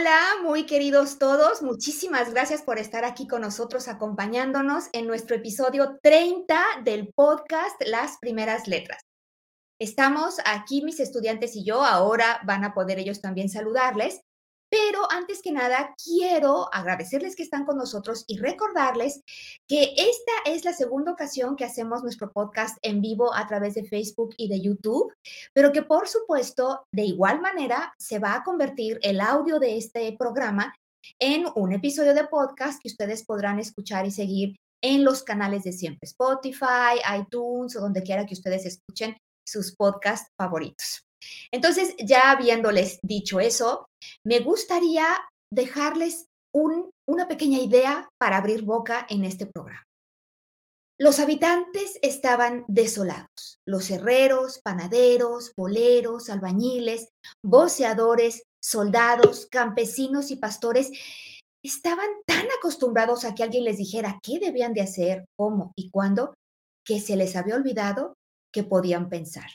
Hola, muy queridos todos. Muchísimas gracias por estar aquí con nosotros acompañándonos en nuestro episodio 30 del podcast Las Primeras Letras. Estamos aquí, mis estudiantes y yo, ahora van a poder ellos también saludarles, pero antes que nada quiero agradecerles que están con nosotros y recordarles que esta es la segunda ocasión que hacemos nuestro podcast en vivo a través de Facebook y de YouTube, pero que por supuesto, de igual manera, se va a convertir el audio de este programa en un episodio de podcast que ustedes podrán escuchar y seguir en los canales de siempre, Spotify, iTunes o donde quiera que ustedes escuchen sus podcasts favoritos. Entonces, ya habiéndoles dicho eso, me gustaría dejarles una pequeña idea para abrir boca en este programa. Los habitantes estaban desolados. Los herreros, panaderos, boleros, albañiles, voceadores, soldados, campesinos y pastores estaban tan acostumbrados a que alguien les dijera qué debían de hacer, cómo y cuándo, que se les había olvidado que podían pensar.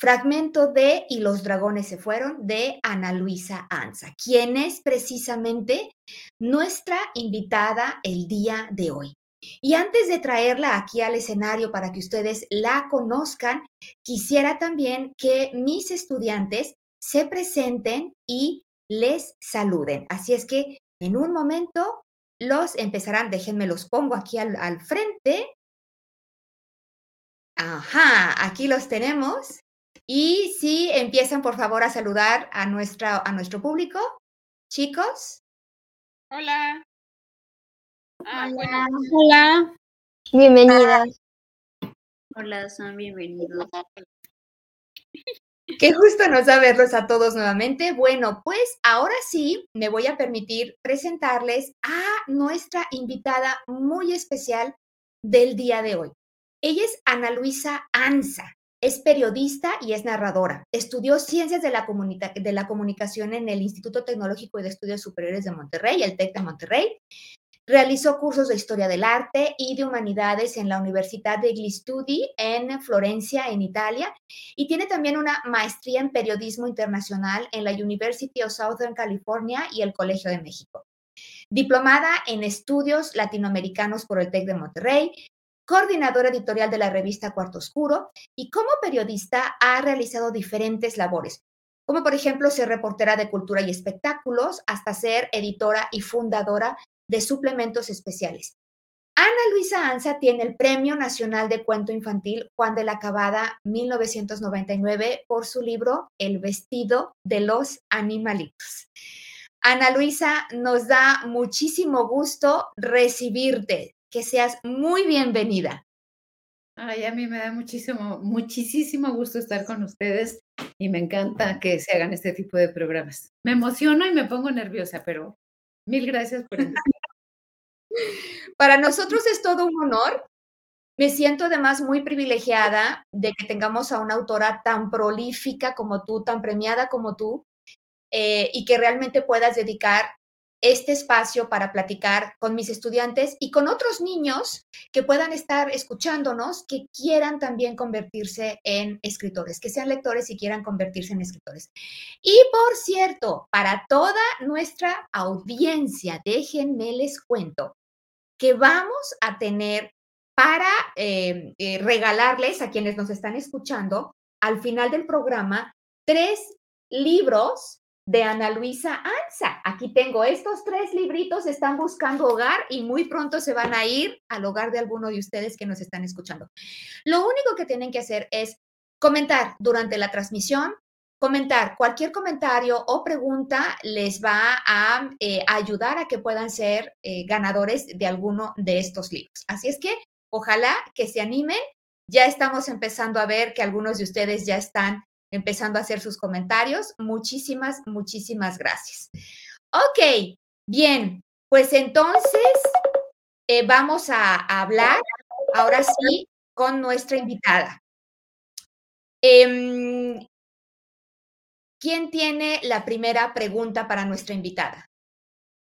Fragmento de Y los dragones se fueron de Ana Luisa Anza, quien es precisamente nuestra invitada el día de hoy. Y antes de traerla aquí al escenario para que ustedes la conozcan, quisiera también que mis estudiantes se presenten y les saluden. Así es que en un momento los empezarán, déjenme los pongo aquí al, al frente Ajá, aquí los tenemos. Y si empiezan, por favor, a saludar a, nuestra, a nuestro público. Chicos. Hola. Ah, Hola. Hola. Bienvenidas. Hola, son bienvenidos. Qué gusto nos da verlos a todos nuevamente. Bueno, pues ahora sí me voy a permitir presentarles a nuestra invitada muy especial del día de hoy. Ella es Ana Luisa Anza. Es periodista y es narradora. Estudió Ciencias de la, Comunicación en el Instituto Tecnológico y de Estudios Superiores de Monterrey, el TEC de Monterrey. Realizó cursos de Historia del Arte y de Humanidades en la Universidad de Studi en Florencia, en Italia, y tiene también una maestría en Periodismo Internacional en la University of Southern California y el Colegio de México. Diplomada en Estudios Latinoamericanos por el TEC de Monterrey, coordinadora editorial de la revista Cuarto Oscuro y como periodista ha realizado diferentes labores, como por ejemplo ser reportera de cultura y espectáculos, hasta ser editora y fundadora de suplementos especiales. Ana Luisa Anza tiene el Premio Nacional de Cuento Infantil Juan de la Cabada 1999 por su libro El vestido de los animalitos. Ana Luisa, nos da muchísimo gusto recibirte que seas muy bienvenida. Ay, a mí me da muchísimo, muchísimo gusto estar con ustedes y me encanta que se hagan este tipo de programas. Me emociono y me pongo nerviosa, pero mil gracias por Para nosotros es todo un honor. Me siento además muy privilegiada de que tengamos a una autora tan prolífica como tú, tan premiada como tú, eh, y que realmente puedas dedicar este espacio para platicar con mis estudiantes y con otros niños que puedan estar escuchándonos, que quieran también convertirse en escritores, que sean lectores y quieran convertirse en escritores. Y por cierto, para toda nuestra audiencia, déjenme les cuento que vamos a tener para eh, eh, regalarles a quienes nos están escuchando al final del programa tres libros de Ana Luisa Anza. Aquí tengo estos tres libritos, están buscando hogar y muy pronto se van a ir al hogar de alguno de ustedes que nos están escuchando. Lo único que tienen que hacer es comentar durante la transmisión, comentar cualquier comentario o pregunta les va a eh, ayudar a que puedan ser eh, ganadores de alguno de estos libros. Así es que ojalá que se animen. Ya estamos empezando a ver que algunos de ustedes ya están empezando a hacer sus comentarios. Muchísimas, muchísimas gracias. Ok, bien, pues entonces eh, vamos a, hablar ahora sí con nuestra invitada. Em, ¿Quién tiene la primera pregunta para nuestra invitada?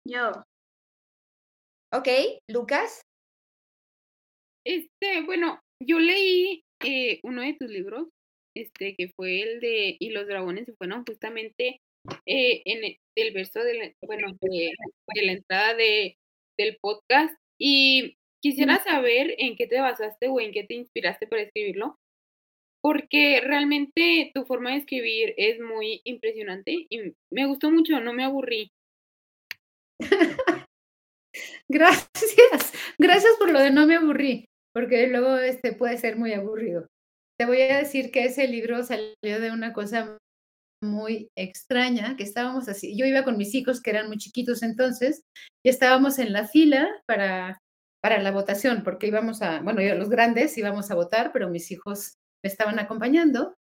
Yo. Ok, Lucas. Este, bueno, yo leí eh, uno de tus libros este, que fue el de Y los dragones se fueron justamente eh, en el, verso de la, bueno, de, la entrada de, del podcast. Y quisiera saber en qué te basaste o en qué te inspiraste para escribirlo, porque realmente tu forma de escribir es muy impresionante y me gustó mucho, no me aburrí. gracias, gracias por lo de no me aburrí, porque luego este puede ser muy aburrido. Te voy a decir que ese libro salió de una cosa muy extraña, que estábamos así, yo iba con mis hijos que eran muy chiquitos entonces, y estábamos en la fila para, para la votación, porque íbamos a, bueno, yo, los grandes íbamos a votar, pero mis hijos me estaban acompañando,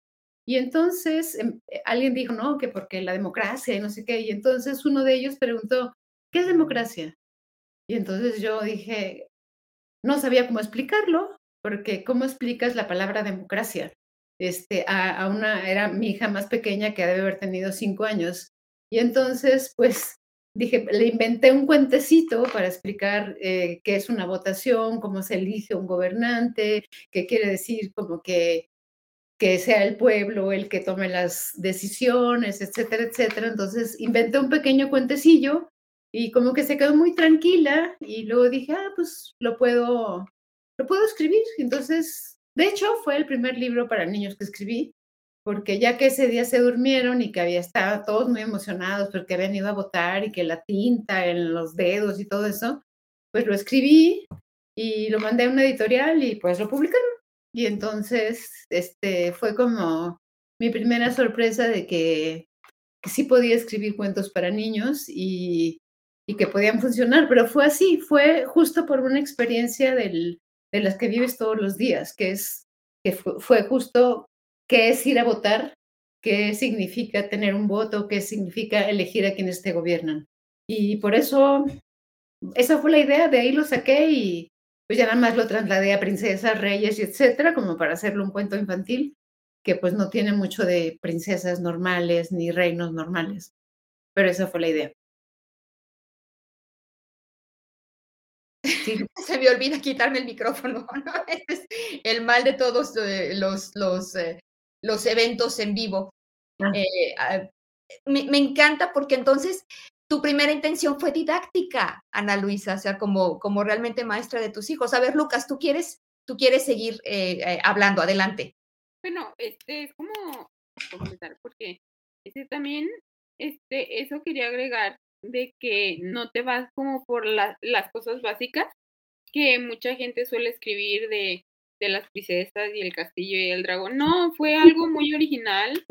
y entonces em, eh, alguien dijo, no, que porque la democracia y no sé qué, y entonces uno de ellos preguntó, ¿qué es democracia? Y entonces yo dije, no sabía cómo explicarlo, porque ¿cómo explicas la palabra democracia? Este, a, una, era mi hija más pequeña que debe haber tenido cinco años. Y entonces, pues, dije, le inventé un cuentecito para explicar eh, qué es una votación, cómo se elige un gobernante, qué quiere decir como que, que sea el pueblo el que tome las decisiones, etcétera, etcétera. Entonces, inventé un pequeño cuentecillo y como que se quedó muy tranquila y luego dije, ah, pues lo puedo, lo puedo escribir. Entonces, de hecho, fue el primer libro para niños que escribí, porque ya que ese día se durmieron y que había estado todos muy emocionados porque habían ido a votar y que la tinta en los dedos y todo eso, pues lo escribí y lo mandé a una editorial y pues lo publicaron. Y entonces, este, fue como mi primera sorpresa de que, que sí podía escribir cuentos para niños y, y que podían funcionar, pero fue así, fue justo por una experiencia del, de las que vives todos los días, que es que fue, justo qué es ir a votar, qué significa tener un voto, qué significa elegir a quienes te gobiernan. Y por eso, esa fue la idea, de ahí lo saqué y pues ya nada más lo trasladé a princesas, reyes y etcétera, como para hacerlo un cuento infantil, que pues no tiene mucho de princesas normales ni reinos normales. Pero esa fue la idea. Se me olvida quitarme el micrófono, Este es el mal de todos eh, los, los, eh, los eventos en vivo. Ah. Eh, ah, me, me, encanta porque entonces tu primera intención fue didáctica, Ana Luisa, o sea, como, como realmente maestra de tus hijos. A ver, Lucas, tú quieres, tú quieres seguir hablando, adelante. Bueno, este es como completar, porque este también, este, eso quería agregar de que no te vas como por las cosas básicas que mucha gente suele escribir de, de las princesas y el castillo y el dragón. No, fue algo muy original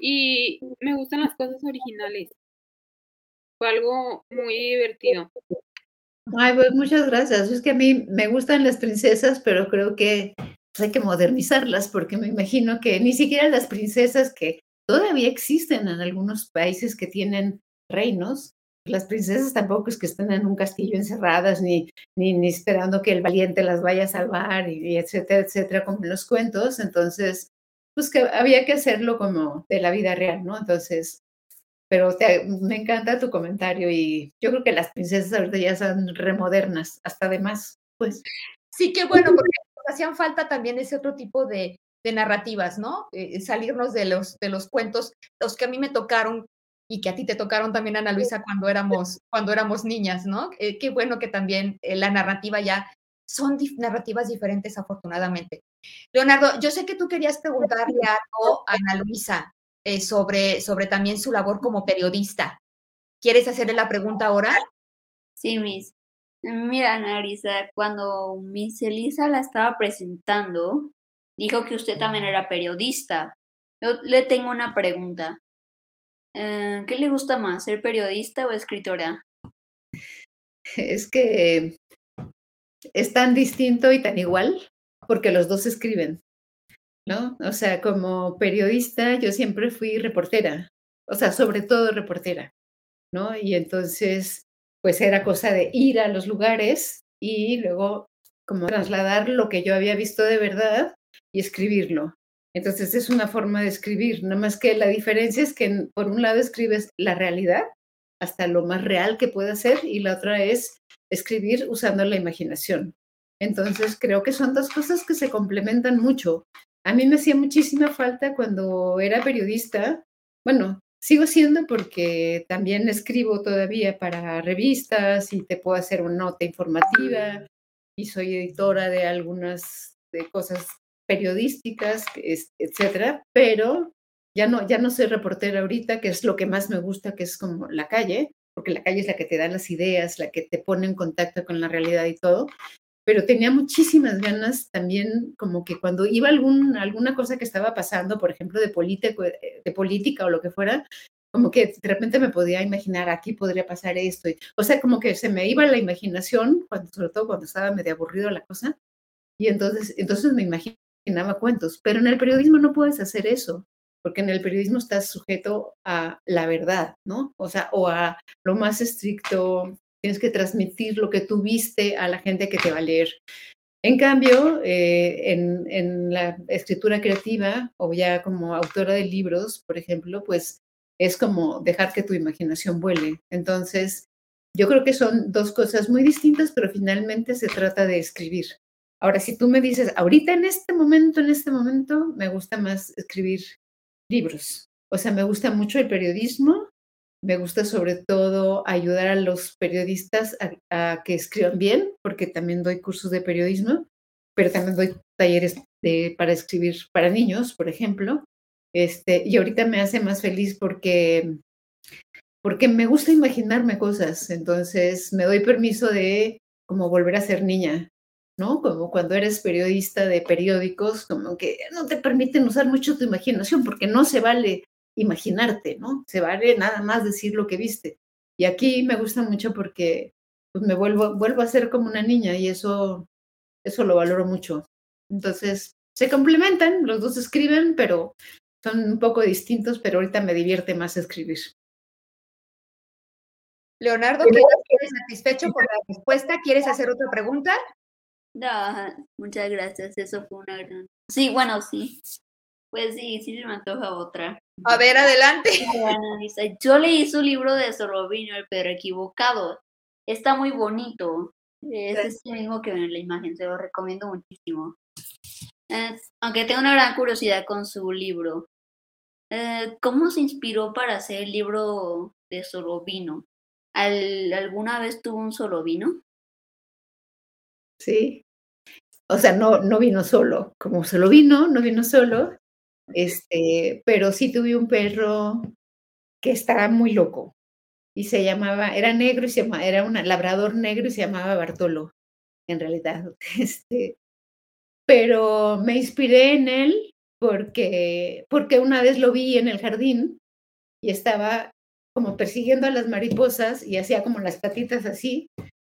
y me gustan las cosas originales. Fue algo muy divertido. Ay, pues muchas gracias. Es que a mí me gustan las princesas, pero creo que hay que modernizarlas porque me imagino que ni siquiera las princesas que todavía existen en algunos países que tienen reinos, las princesas tampoco es que estén en un castillo encerradas ni, ni, esperando que el valiente las vaya a salvar y, etcétera, etcétera, como en los cuentos. Entonces, pues que había que hacerlo como de la vida real, ¿no? Entonces, pero me encanta tu comentario y yo creo que las princesas ahorita ya son remodernas, hasta de más, pues. Sí, qué bueno, porque hacían falta también ese otro tipo de, de narrativas, ¿no? Eh, salirnos de los, de los cuentos, los que a mí me tocaron y que a ti te tocaron también, Ana Luisa, cuando éramos, cuando éramos niñas, ¿no? Eh, qué bueno que también eh, la narrativa ya son narrativas diferentes, afortunadamente. Leonardo, yo sé que tú querías preguntarle algo a Ana Luisa. eh, sobre, sobre también su labor como periodista. ¿Quieres hacerle la pregunta ahora? Sí, Miss. Mira, Narisa, cuando Miss Elisa la estaba presentando, dijo que usted también era periodista. Yo le tengo una pregunta. Eh, ¿Qué le gusta más, ser periodista o escritora? Es que es tan distinto y tan igual porque los dos escriben, ¿no? O sea, como periodista yo siempre fui reportera, o sea, sobre todo reportera, ¿no? Y entonces, pues era cosa de ir a los lugares y luego como trasladar lo que yo había visto de verdad y escribirlo. Entonces es una forma de escribir, nada más que la diferencia es que por un lado escribes la realidad hasta lo más real que pueda ser y la otra es escribir usando la imaginación. Entonces creo que son dos cosas que se complementan mucho. A mí me hacía muchísima falta cuando era periodista, bueno, sigo siendo porque también escribo todavía para revistas y te puedo hacer una nota informativa y soy editora de algunas de cosas periodísticas, etcétera, pero ya no, ya no soy reportera ahorita, que es lo que más me gusta, que es como la calle, porque la calle es la que te da las ideas, la que te pone en contacto con la realidad y todo. Pero tenía muchísimas ganas también, como que cuando iba algún, alguna cosa que estaba pasando, por ejemplo, de, de política o lo que fuera, como que de repente me podía imaginar, aquí podría pasar esto. o sea, como que se me iba la imaginación, cuando, sobre todo cuando estaba medio aburrido la cosa. Y entonces, entonces me imagino imaginaba cuentos, pero en el periodismo no puedes hacer eso, porque en el periodismo estás sujeto a la verdad, ¿no? O sea, o a lo más estricto, tienes que transmitir lo que tú viste a la gente que te va a leer. En cambio, eh, en, en, la escritura creativa o ya como autora de libros, por ejemplo, pues es como dejar que tu imaginación vuele. Entonces, yo creo que son dos cosas muy distintas, pero finalmente se trata de escribir. Ahora, si tú me dices, ahorita en este momento, en este momento, me gusta más escribir libros. O sea, me gusta mucho el periodismo, me gusta sobre todo ayudar a los periodistas a, que escriban bien, porque también doy cursos de periodismo, pero también doy talleres de, para escribir para niños, por ejemplo. Este, y ahorita me hace más feliz porque, porque me gusta imaginarme cosas, entonces me doy permiso de como volver a ser niña, ¿no? Como cuando eres periodista de periódicos, como que no te permiten usar mucho tu imaginación porque no se vale imaginarte, ¿no? Se vale nada más decir lo que viste. Y aquí me gusta mucho porque pues, me vuelvo, vuelvo a ser como una niña y eso, eso lo valoro mucho. Entonces, se complementan, los dos escriben, pero son un poco distintos, pero ahorita me divierte más escribir. Leonardo, ¿quieres satisfecho con la respuesta? ¿Quieres hacer otra pregunta? No, muchas gracias, eso fue una gran... Sí, bueno, sí. Pues sí, sí se me antoja otra. A ver, adelante. Yo leí su libro de Sorobino, el perro equivocado. Está muy bonito. Es el mismo que en la imagen, se lo recomiendo muchísimo. aunque tengo una gran curiosidad con su libro. Eh, ¿Cómo se inspiró para hacer el libro de Solovino? ¿Alguna vez tuvo un Solovino? Sí. O sea, no, no vino solo, como solo vino, no vino solo, este, pero sí tuve un perro que estaba muy loco y se llamaba, era negro y se llamaba, era un labrador negro y se llamaba Bartolo, en realidad. Este, pero me inspiré en él porque, porque una vez lo vi en el jardín y estaba como persiguiendo a las mariposas y hacía como las patitas así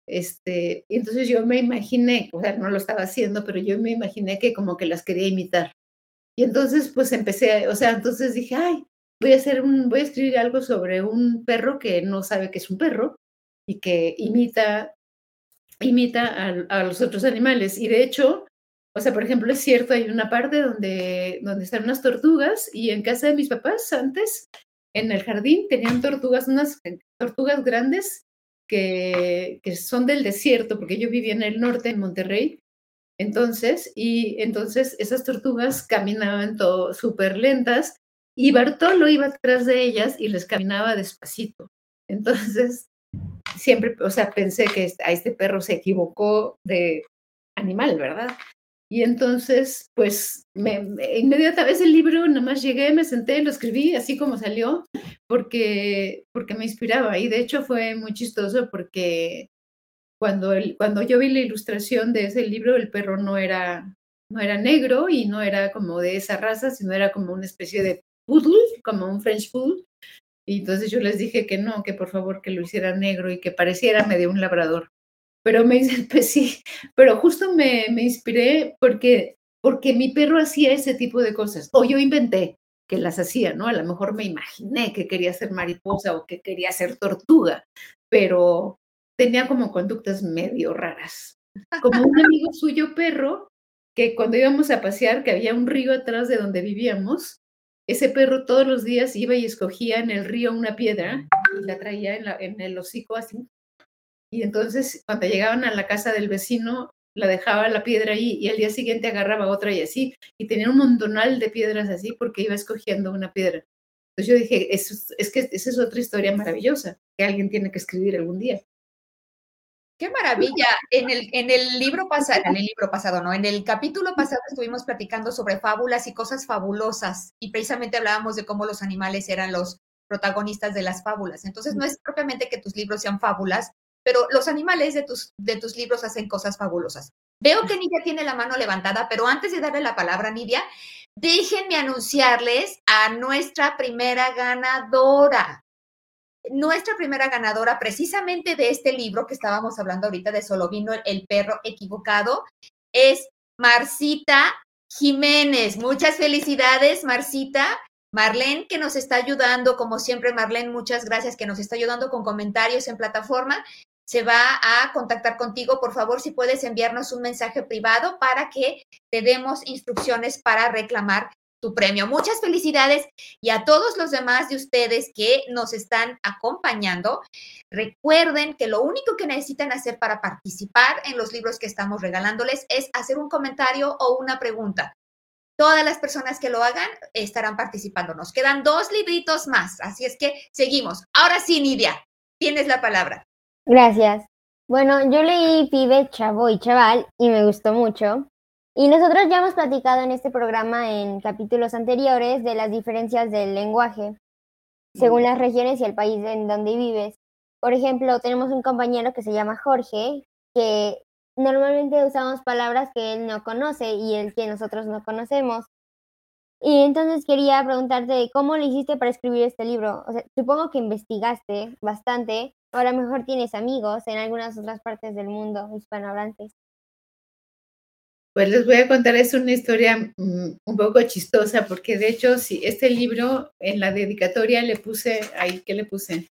este, entonces yo me imaginé, o sea, no lo estaba haciendo, pero yo me imaginé que como que las quería imitar. Y entonces pues empecé, o sea, entonces dije, ay, voy a hacer un, voy a escribir algo sobre un perro que no sabe que es un perro y que imita, imita a, a los otros animales. Y de hecho, o sea, por ejemplo, es cierto, hay una parte donde, donde están unas tortugas y en casa de mis papás antes, en el jardín, tenían tortugas, unas tortugas grandes que, son del desierto, porque yo vivía en el norte, en Monterrey, entonces, y entonces esas tortugas caminaban todo súper lentas y Bartolo iba atrás de ellas y les caminaba despacito. Entonces, siempre, o sea, pensé que a este perro se equivocó de animal, ¿verdad? Y entonces, pues, me, inmediatamente el libro, nada más llegué, me senté, lo escribí así como salió, porque, porque me inspiraba. Y de hecho fue muy chistoso porque cuando, cuando yo vi la ilustración de ese libro, el perro no era, no era negro y no era como de esa raza, sino era como una especie de poodle, como un French poodle. Y entonces yo les dije que no, que por favor que lo hiciera negro y que pareciera medio un labrador. Pero me dice, pues sí, pero justo me, me inspiré porque, porque mi perro hacía ese tipo de cosas. O yo inventé que las hacía, ¿no? A lo mejor me imaginé que quería ser mariposa o que quería ser tortuga, pero tenía como conductas medio raras. Como un amigo suyo perro, que cuando íbamos a pasear, que había un río atrás de donde vivíamos, ese perro todos los días iba y escogía en el río una piedra y la traía en, en el hocico así. Y entonces cuando llegaban a la casa del vecino, la dejaba la piedra ahí y al día siguiente agarraba otra y así. Y tenía un montonal de piedras así porque iba escogiendo una piedra. Entonces yo dije, es, es que esa es otra historia maravillosa que alguien tiene que escribir algún día. Qué maravilla. En el, en el libro pasado, en el libro pasado, no, en el capítulo pasado estuvimos platicando sobre fábulas y cosas fabulosas y precisamente hablábamos de cómo los animales eran los protagonistas de las fábulas. Entonces no es propiamente que tus libros sean fábulas, pero los animales de tus, de tus libros hacen cosas fabulosas. Veo que Nidia tiene la mano levantada, pero antes de darle la palabra a Nidia, déjenme anunciarles a nuestra primera ganadora nuestra primera ganadora precisamente de este libro que estábamos hablando ahorita de Solo vino el perro equivocado es Marcita Jiménez. Muchas felicidades, Marcita. Marlene, que nos está ayudando, como siempre, Marlene, muchas gracias, que nos está ayudando con comentarios en plataforma. Se va a contactar contigo. Por favor, si puedes enviarnos un mensaje privado para que te demos instrucciones para reclamar tu premio. Muchas felicidades y a todos los demás de ustedes que nos están acompañando. Recuerden que lo único que necesitan hacer para participar en los libros que estamos regalándoles es hacer un comentario o una pregunta. Todas las personas que lo hagan estarán participando. Nos quedan dos libritos más, así es que seguimos. Ahora sí, Nidia, tienes la palabra. Gracias. Bueno, yo leí Pibe, Chavo y Chaval y me gustó mucho. Y nosotros ya hemos platicado en este programa en capítulos anteriores de las diferencias del lenguaje según las regiones y el país en donde vives. Por ejemplo, tenemos un compañero que se llama Jorge, que normalmente usamos palabras que él no conoce y el que nosotros no conocemos. Y entonces quería preguntarte cómo le hiciste para escribir este libro. O sea, supongo que investigaste bastante, ahora mejor tienes amigos en algunas otras partes del mundo hispanohablantes. Pues les voy a contar, es una historia mm, un poco chistosa, porque de hecho, sí, este libro en la dedicatoria le puse, ahí, ¿qué le puse?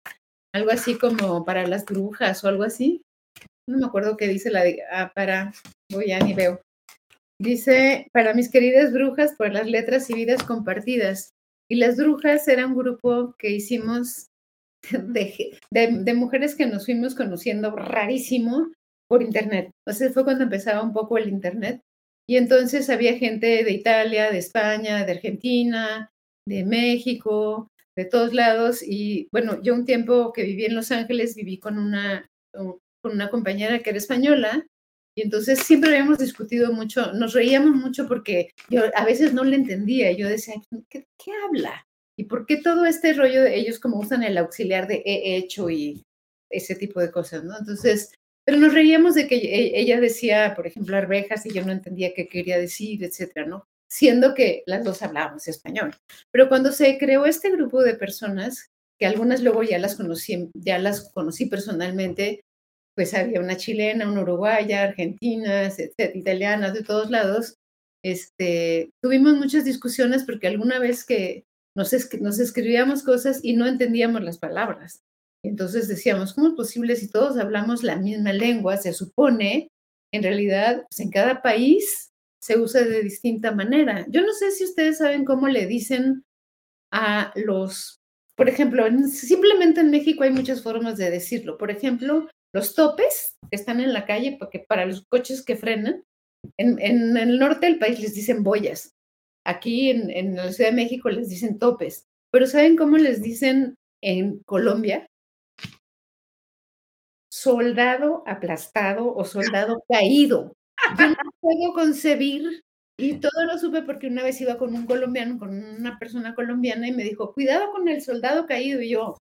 Algo así como para las brujas o algo así. No me acuerdo qué dice la de, ah, para, voy a ni veo. Dice, para mis queridas brujas, por las letras y vidas compartidas. Y las brujas era un grupo que hicimos de, mujeres que nos fuimos conociendo rarísimo por internet. Entonces fue cuando empezaba un poco el internet y entonces había gente de Italia, de España, de Argentina, de México, de todos lados. Y bueno, yo un tiempo que viví en Los Ángeles, viví con una, con una compañera que era española. Y entonces siempre habíamos discutido mucho, nos reíamos mucho porque yo a veces no le entendía. Yo decía, ¿qué, qué habla? ¿Y por qué todo este rollo de ellos como usan el auxiliar de he hecho y ese tipo de cosas, ¿no? Entonces, pero nos reíamos de que e, ella decía, por ejemplo, arvejas y yo no entendía qué quería decir, etcétera, ¿no? Siendo que las dos hablábamos español. Pero cuando se creó este grupo de personas, que algunas luego ya las conocí, ya las conocí personalmente, pues había una chilena, una uruguaya, argentinas, etcétera, italianas, de todos lados. Este, tuvimos muchas discusiones porque alguna vez que nos, escribíamos cosas y no entendíamos las palabras. Entonces decíamos, ¿cómo es posible si todos hablamos la misma lengua? Se supone, en realidad, pues, en cada país se usa de distinta manera. Yo no sé si ustedes saben cómo le dicen a los, por ejemplo, simplemente en México hay muchas formas de decirlo. Por ejemplo, los topes que están en la calle porque para los coches que frenan, en, en, el norte del país les dicen boyas. Aquí en, en la Ciudad de México les dicen topes. Pero ¿saben cómo les dicen en Colombia? soldado aplastado o soldado caído. yo no puedo concebir, y todo lo supe porque una vez iba con un colombiano, con una persona colombiana, y me dijo, cuidado con el soldado caído, y yo,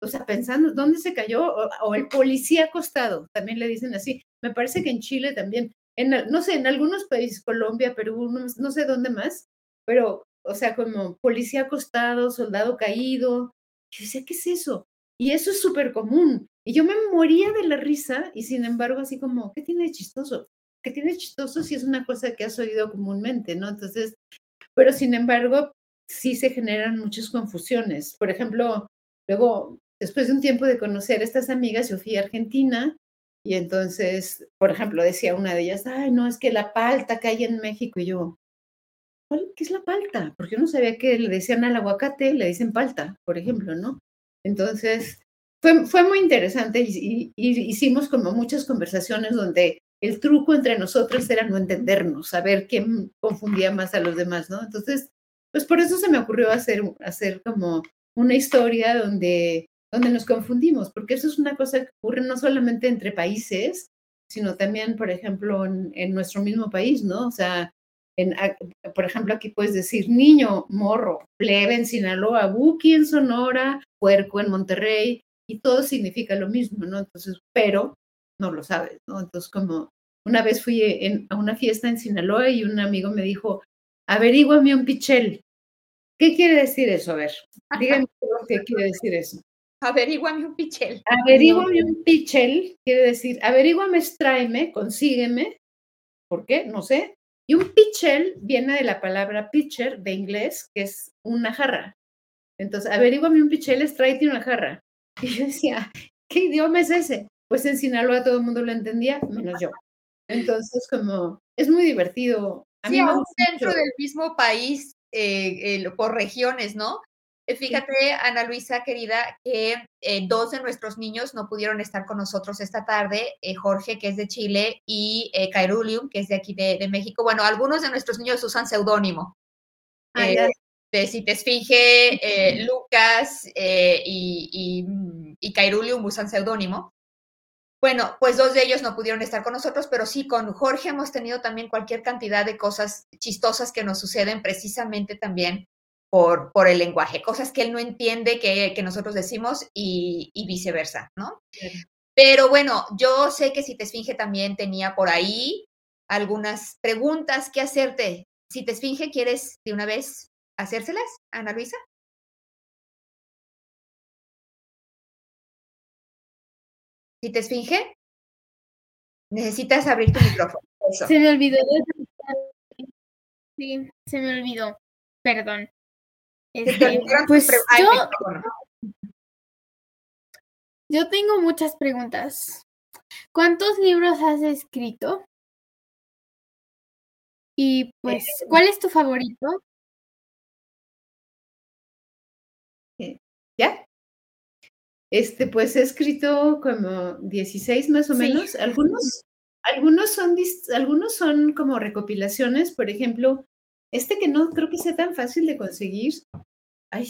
o sea, pensando, ¿dónde se cayó? O, el policía acostado, también le dicen así. Me parece que en Chile también, en, no sé, en algunos países, Colombia, Perú, no, no sé dónde más, pero, o sea, como policía acostado, soldado caído. Yo decía, ¿qué es eso? Y eso es súper común. Y yo me moría de la risa y sin embargo así como, ¿qué tiene de chistoso? ¿Qué tiene de chistoso si es una cosa que has oído comúnmente, ¿no? Entonces, pero sin embargo, sí se generan muchas confusiones. Por ejemplo, luego, después de un tiempo de conocer a estas amigas, yo fui a Argentina y entonces, por ejemplo, decía una de ellas, ay, no, es que la palta hay en México y yo, ¿qué es la palta? Porque yo no sabía que le decían al aguacate, le dicen palta, por ejemplo, ¿no? Entonces, fue, fue muy interesante y, hicimos como muchas conversaciones donde el truco entre nosotros era no entendernos, saber quién confundía más a los demás, ¿no? Entonces, pues por eso se me ocurrió hacer, hacer como una historia donde, donde nos confundimos, porque eso es una cosa que ocurre no solamente entre países, sino también, por ejemplo, en, en nuestro mismo país, ¿no? O sea, por ejemplo, aquí puedes decir niño, morro, plebe en Sinaloa, buki en Sonora, puerco en Monterrey, y todo significa lo mismo, ¿no? Entonces, pero no lo sabes, ¿no? Entonces, como una vez fui a una fiesta en Sinaloa y un amigo me dijo, averíguame un pichel. ¿Qué quiere decir eso? A ver, díganme qué quiere decir eso. Averíguame un pichel. Averíguame un pichel quiere decir, averíguame, tráeme, consígueme. ¿Por qué? No sé. Y un pichel viene de la palabra pitcher de inglés, que es una jarra. Entonces, averíguame un pichel es tráete una jarra. Y yo decía, ¿qué idioma es ese? Pues en Sinaloa todo el mundo lo entendía, menos yo. Entonces, como, es muy divertido. A sí, aún dentro del mismo país, eh, por regiones, ¿no? Eh, fíjate, Ana Luisa, querida, que eh, dos de nuestros niños no pudieron estar con nosotros esta tarde, eh, Jorge, que es de Chile, y Cairulium, que es de aquí de, México. Bueno, algunos de nuestros niños usan seudónimo. Ah, de Cite Esfinge, Lucas y, y, y Cairulium usan seudónimo. Bueno, pues dos de ellos no pudieron estar con nosotros, pero sí, con Jorge hemos tenido también cualquier cantidad de cosas chistosas que nos suceden precisamente también por, por el lenguaje, cosas que él no entiende que, que nosotros decimos y, y viceversa, ¿no? Pero bueno, yo sé que si te esfinge también tenía por ahí algunas preguntas que hacerte. Si te esfinge, ¿quieres de una vez hacérselas, Ana Luisa? Si te esfinge, necesitas abrir tu micrófono. Se me olvidó. Sí, se me olvidó. Perdón. Este, pues yo, yo tengo muchas preguntas. ¿Cuántos libros has escrito? Y pues, eh, ¿cuál es tu favorito? Eh, ¿Ya? Este, pues he escrito como 16 más o menos. Algunos, algunos son, algunos son como recopilaciones, por ejemplo, este que no creo que sea tan fácil de conseguir, ay,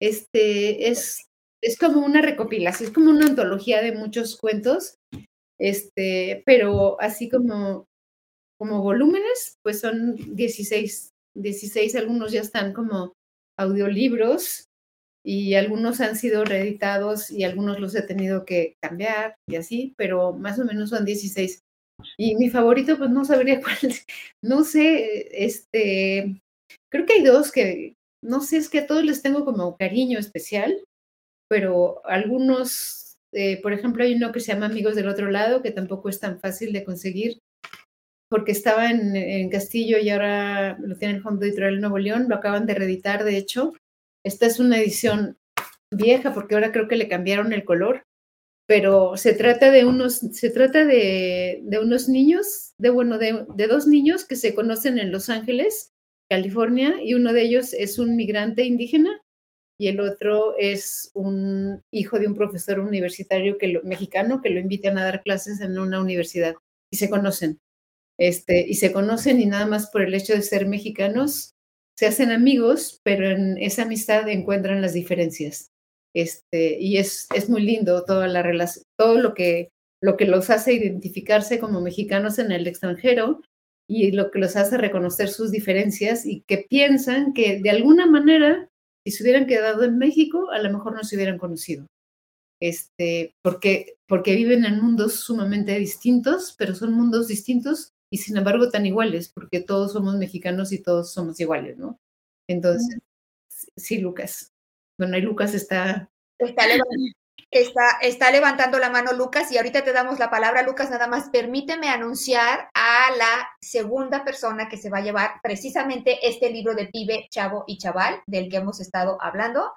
este es, es como una recopilación, es como una antología de muchos cuentos, este, pero así como, como volúmenes, pues son 16, 16, algunos ya están como audiolibros y algunos han sido reeditados y algunos los he tenido que cambiar y así, pero más o menos son 16. Y mi favorito, pues no sabría cuál, no sé, este, creo que hay dos que, no sé, es que a todos les tengo como cariño especial, pero algunos, eh, por ejemplo, hay uno que se llama Amigos del Otro Lado, que tampoco es tan fácil de conseguir, porque estaba en, Castillo y ahora lo tiene el Fondo Editorial Nuevo León, lo acaban de reeditar, de hecho. Esta es una edición vieja, porque ahora creo que le cambiaron el color, pero se trata de unos, se trata de, de unos niños, de bueno, de, de dos niños que se conocen en Los Ángeles California, y uno de ellos es un migrante indígena y el otro es un hijo de un profesor universitario que mexicano que lo invitan a dar clases en una universidad y se conocen. Este, y se conocen y nada más por el hecho de ser mexicanos se hacen amigos, pero en esa amistad encuentran las diferencias. Este, y es, es muy lindo toda la relación, todo lo que lo que los hace identificarse como mexicanos en el extranjero y lo que los hace reconocer sus diferencias y que piensan que de alguna manera, si se hubieran quedado en México, a lo mejor no se hubieran conocido. Este, porque, porque viven en mundos sumamente distintos, pero son mundos distintos y sin embargo tan iguales, porque todos somos mexicanos y todos somos iguales, ¿no? Entonces, sí, Lucas. Bueno, ahí Lucas está... Está, está, levantando la mano Lucas y ahorita te damos la palabra, Lucas. Nada más permíteme anunciar a la segunda persona que se va a llevar precisamente este libro de Pibe, Chavo y Chaval, del que hemos estado hablando.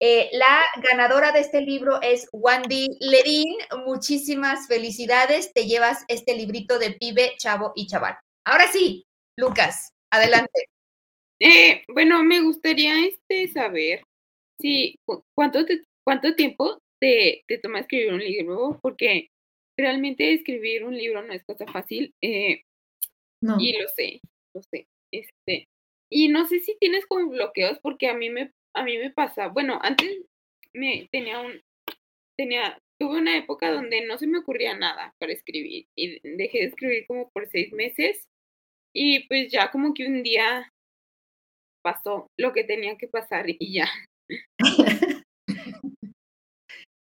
Eh, la ganadora de este libro es Wandy Ledín. Muchísimas felicidades. Te llevas este librito de Pibe, Chavo y Chaval. Ahora sí, Lucas, adelante. Eh, bueno, me gustaría este saber si cuánto, cuánto tiempo te, te toma escribir un libro, porque realmente escribir un libro no es cosa fácil. Eh, no. Y lo sé, lo sé. Este, y no sé si tienes como bloqueos, porque a mí me, a mí me pasa, bueno, antes me tenía un, tenía, tuve una época donde no se me ocurría nada para escribir y dejé de escribir como por seis meses y pues ya como que un día pasó lo que tenía que pasar y ya.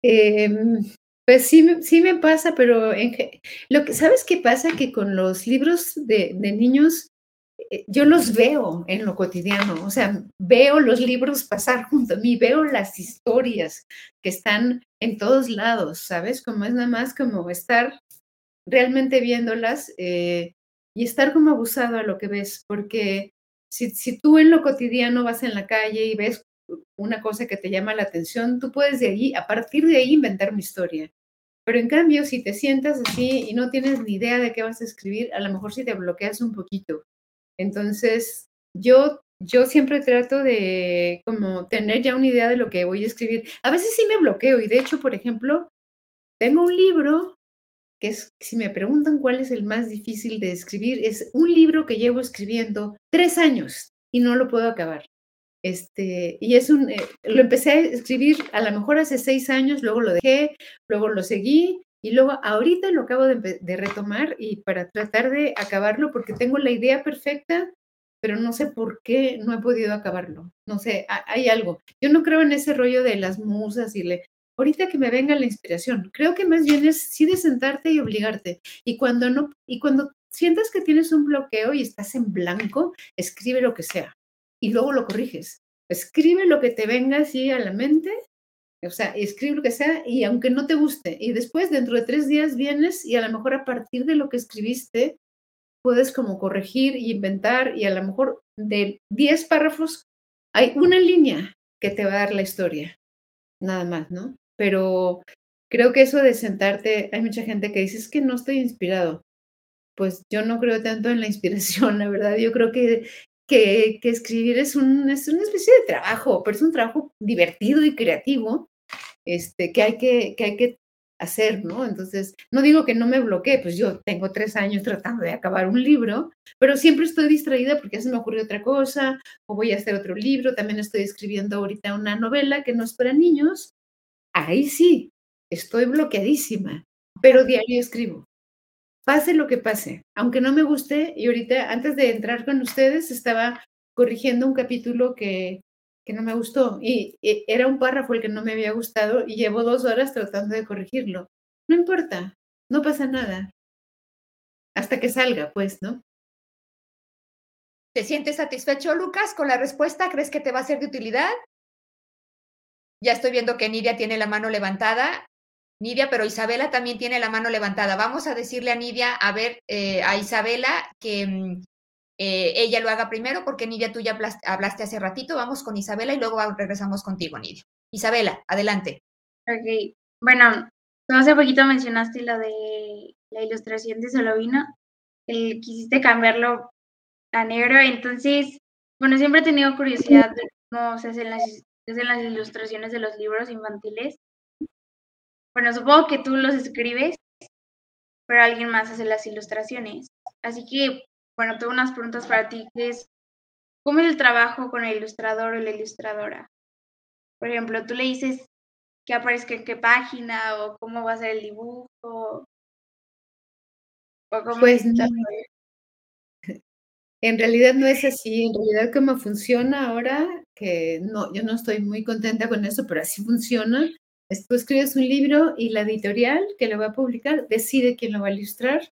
Em, pues sí, sí me pasa, pero lo que, ¿sabes qué pasa? Que con los libros de, de niños, eh, yo los veo en lo cotidiano, o sea, veo los libros pasar junto a mí, veo las historias que están en todos lados, ¿sabes? Como es nada más como estar realmente viéndolas eh, y estar como abusado a lo que ves, porque si, si tú en lo cotidiano vas en la calle y ves una cosa que te llama la atención, tú puedes de ahí, a partir de ahí, inventar una historia. Pero en cambio, si te sientas así y no tienes ni idea de qué vas a escribir, a lo mejor si te bloqueas un poquito. Entonces, yo, yo siempre trato de como tener ya una idea de lo que voy a escribir. A veces sí me bloqueo y de hecho, por ejemplo, tengo un libro que es, si me preguntan cuál es el más difícil de escribir, es un libro que llevo escribiendo tres años y no lo puedo acabar. Este, y es un, eh, lo empecé a escribir a lo mejor hace seis años, luego lo dejé, luego lo seguí y luego ahorita lo acabo de, de, retomar y para tratar de acabarlo porque tengo la idea perfecta, pero no sé por qué no he podido acabarlo. No sé, hay algo. Yo no creo en ese rollo de las musas y le, ahorita que me venga la inspiración. Creo que más bien es sí de sentarte y obligarte. Y cuando no, y cuando sientas que tienes un bloqueo y estás en blanco, escribe lo que sea y luego lo corriges. Escribe lo que te venga así a la mente, o sea, escribe lo que sea y aunque no te guste, y después dentro de tres días vienes y a lo mejor a partir de lo que escribiste puedes como corregir y inventar y a lo mejor de diez párrafos hay una línea que te va a dar la historia, nada más, ¿no? Pero creo que eso de sentarte, hay mucha gente que dice, es que no estoy inspirado. Pues yo no creo tanto en la inspiración, la verdad. Yo creo que que, escribir es, un, es una especie de trabajo, pero es un trabajo divertido y creativo este, que, hay que, que hay que hacer, ¿no? Entonces, no digo que no me bloquee, pues yo tengo tres años tratando de acabar un libro, pero siempre estoy distraída porque se me ocurrió otra cosa, o voy a hacer otro libro, también estoy escribiendo ahorita una novela que no es para niños, ahí sí, estoy bloqueadísima, pero diario escribo pase lo que pase, aunque no me guste, y ahorita antes de entrar con ustedes estaba corrigiendo un capítulo que, que no me gustó y, era un párrafo el que no me había gustado y llevo dos horas tratando de corregirlo. No importa, no pasa nada. Hasta que salga, pues, ¿no? ¿Te sientes satisfecho, Lucas, con la respuesta? ¿Crees que te va a ser de utilidad? Ya estoy viendo que Nidia tiene la mano levantada. Nidia, pero Isabela también tiene la mano levantada. Vamos a decirle a Nidia, a ver, eh, a Isabela, que mm, eh, ella lo haga primero, porque Nidia, tú ya hablaste hace ratito. Vamos con Isabela y luego regresamos contigo, Nidia. Isabela, adelante. Ok, bueno, hace poquito mencionaste lo de la ilustración de Solovino. Eh, quisiste cambiarlo a negro, entonces, bueno, siempre he tenido curiosidad de cómo se hacen las ilustraciones de los libros infantiles. Bueno, supongo que tú los escribes, pero alguien más hace las ilustraciones. Así que, bueno, tengo unas preguntas para ti, que es, ¿cómo es el trabajo con el ilustrador o la ilustradora? Por ejemplo, tú le dices que aparezca en qué página o cómo va a ser el dibujo. O cómo pues no. En realidad no es así, en realidad cómo funciona ahora, que no, yo no estoy muy contenta con eso, pero así funciona. Tú escribes un libro y la editorial que lo va a publicar decide quién lo va a ilustrar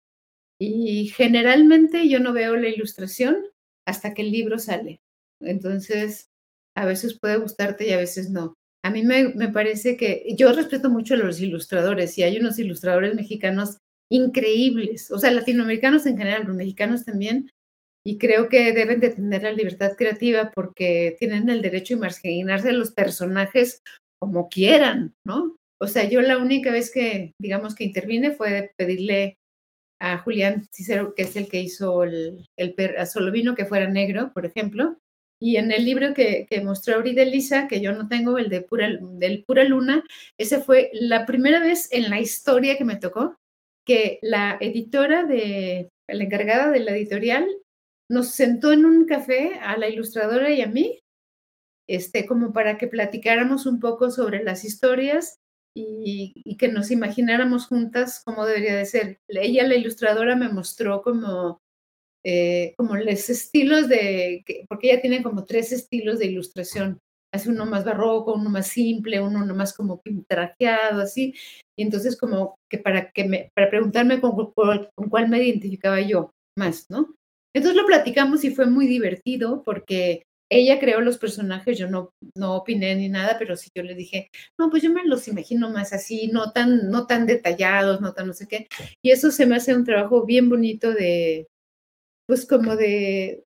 y generalmente yo no veo la ilustración hasta que el libro sale. Entonces, a veces puede gustarte y a veces no. A mí me, me, parece que yo respeto mucho a los ilustradores y hay unos ilustradores mexicanos increíbles, o sea, latinoamericanos en general, los mexicanos también, y creo que deben de tener la libertad creativa porque tienen el derecho de imaginarse los personajes como quieran, ¿no? O sea, yo la única vez que, digamos, que intervine fue pedirle a Julián Cicero, que es el que hizo el, el a Solovino, que fuera negro, por ejemplo. Y en el libro que, que mostró ahorita Elisa, que yo no tengo, el de Pura, Luna, ese fue la primera vez en la historia que me tocó que la editora de, la encargada de la editorial, nos sentó en un café a la ilustradora y a mí, este, como para que platicáramos un poco sobre las historias y, que nos imagináramos juntas cómo debería de ser. Ella, la ilustradora, me mostró como, eh, como los estilos de, porque ella tiene como tres estilos de ilustración. Hace uno más barroco, uno más simple, uno más como pintrajeado, así. Y entonces como que para, que me, para preguntarme con, con cuál me identificaba yo más, ¿no? Entonces lo platicamos y fue muy divertido porque ella creó los personajes, yo no, no opiné ni nada, pero sí yo le dije, no, pues yo me los imagino más así, no tan, no tan detallados, no tan no sé qué. Y eso se me hace un trabajo bien bonito de, pues como de,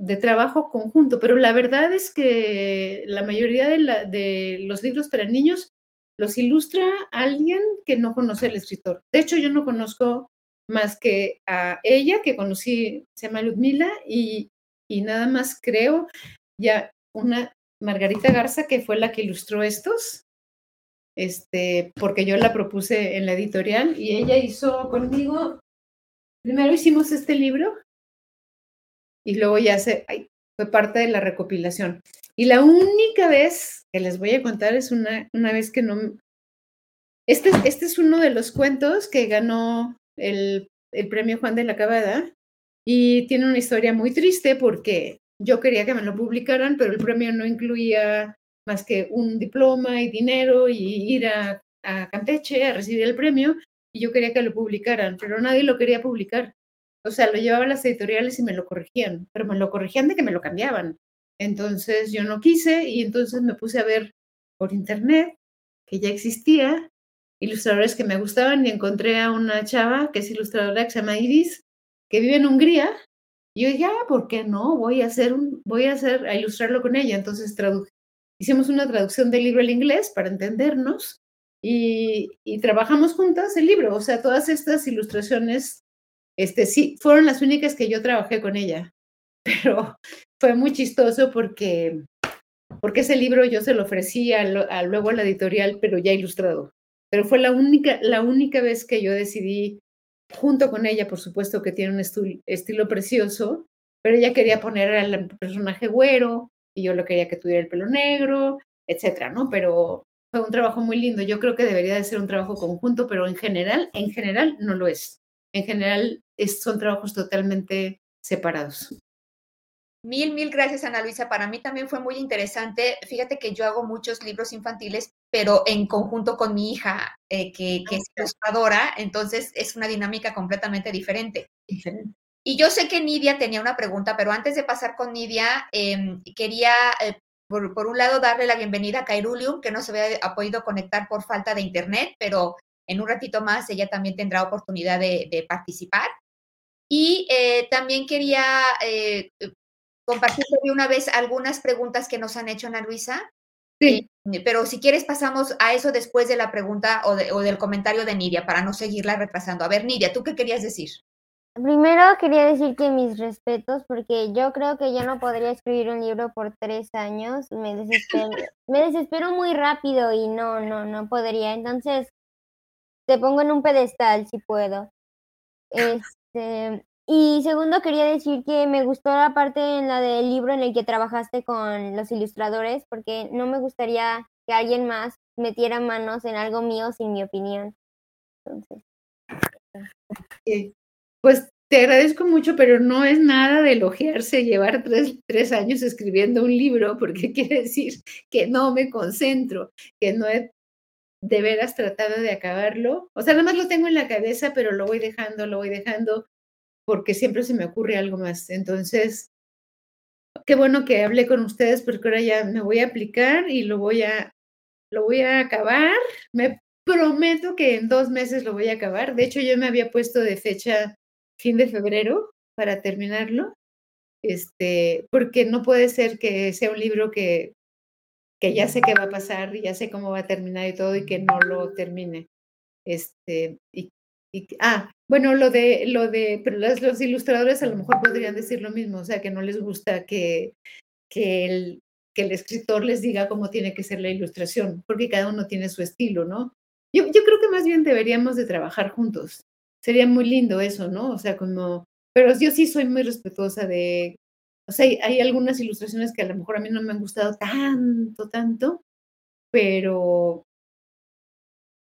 de trabajo conjunto. Pero la verdad es que la mayoría de, de los libros para niños los ilustra alguien que no conoce al escritor. De hecho, yo no conozco más que a ella, que conocí, se llama Ludmila, y, y nada más creo ya una Margarita Garza, que fue la que ilustró estos, este, porque yo la propuse en la editorial y ella hizo conmigo, primero hicimos este libro y luego ya se, fue parte de la recopilación. Y la única vez que les voy a contar es una, una vez que no... Este, este es uno de los cuentos que ganó el, el premio Juan de la Cabada y tiene una historia muy triste porque yo quería que me lo publicaran, pero el premio no incluía más que un diploma y dinero y ir a, a Campeche a recibir el premio y yo quería que lo publicaran, pero nadie lo quería publicar. O sea, lo llevaba a las editoriales y me lo corregían, pero me lo corregían de que me lo cambiaban. Entonces yo no quise y entonces me puse a ver por internet que ya existía ilustradores que me gustaban y encontré a una chava que es ilustradora que se llama Iris que vive en Hungría. Y yo dije, ah, ¿por qué no? Voy a hacer un, voy a hacer, a ilustrarlo con ella. Entonces hicimos una traducción del libro al inglés para entendernos y, trabajamos juntas el libro. O sea, todas estas ilustraciones, este, sí, fueron las únicas que yo trabajé con ella. Pero fue muy chistoso porque, porque ese libro yo se lo ofrecí a, luego a la editorial, pero ya ilustrado. Pero fue la única, la única vez que yo decidí junto con ella, por supuesto, que tiene un estilo precioso, pero ella quería poner al personaje güero y yo lo quería que tuviera el pelo negro, etcétera, ¿no? Pero fue un trabajo muy lindo. Yo creo que debería de ser un trabajo conjunto, pero en general, en general no lo es. En general son trabajos totalmente separados. Mil, mil gracias, Ana Luisa. Para mí también fue muy interesante. Fíjate que yo hago muchos libros infantiles, pero en conjunto con mi hija, eh, que, que, es ilustradora, entonces es una dinámica completamente diferente. Y yo sé que Nidia tenía una pregunta, pero antes de pasar con Nidia, em, quería, eh, por, por, un lado, darle la bienvenida a Kairulium, que no se había podido conectar por falta de internet, pero en un ratito más ella también tendrá oportunidad de, de participar. Y eh, también quería eh, compartir de una vez algunas preguntas que nos han hecho Ana Luisa. Sí. Eh, pero si quieres pasamos a eso después de la pregunta o, de, o, del comentario de Nidia para no seguirla retrasando. A ver, Nidia, ¿tú qué querías decir? Primero quería decir que mis respetos, porque yo creo que yo no podría escribir un libro por tres años. Me desespero, me desespero muy rápido y no, no, no podría. Entonces, te pongo en un pedestal si puedo. Este, y segundo, quería decir que me gustó la parte en la del libro en el que trabajaste con los ilustradores, porque no me gustaría que alguien más metiera manos en algo mío sin mi opinión. Entonces. Pues te agradezco mucho, pero no es nada de elogiarse llevar tres, tres, años escribiendo un libro, porque quiere decir que no me concentro, que no he de veras tratado de acabarlo. O sea, nada más lo tengo en la cabeza, pero lo voy dejando, lo voy dejando, porque siempre se me ocurre algo más. Entonces, qué bueno que hablé con ustedes, porque ahora ya me voy a aplicar y lo voy a, lo voy a acabar. Me prometo que en dos meses lo voy a acabar. De hecho, yo me había puesto de fecha fin de febrero para terminarlo, este, porque no puede ser que sea un libro que, que ya sé qué va a pasar, y ya sé cómo va a terminar y todo, y que no lo termine. Este, y, ah, bueno, lo de, lo de, pero los, los, ilustradores a lo mejor podrían decir lo mismo, o sea, que no les gusta que, que, el, que el escritor les diga cómo tiene que ser la ilustración, porque cada uno tiene su estilo, ¿no? Yo, yo creo que más bien deberíamos de trabajar juntos sería muy lindo eso, ¿no? O sea, como, pero yo sí soy muy respetuosa de, o sea, hay, algunas ilustraciones que a lo mejor a mí no me han gustado tanto, tanto, pero,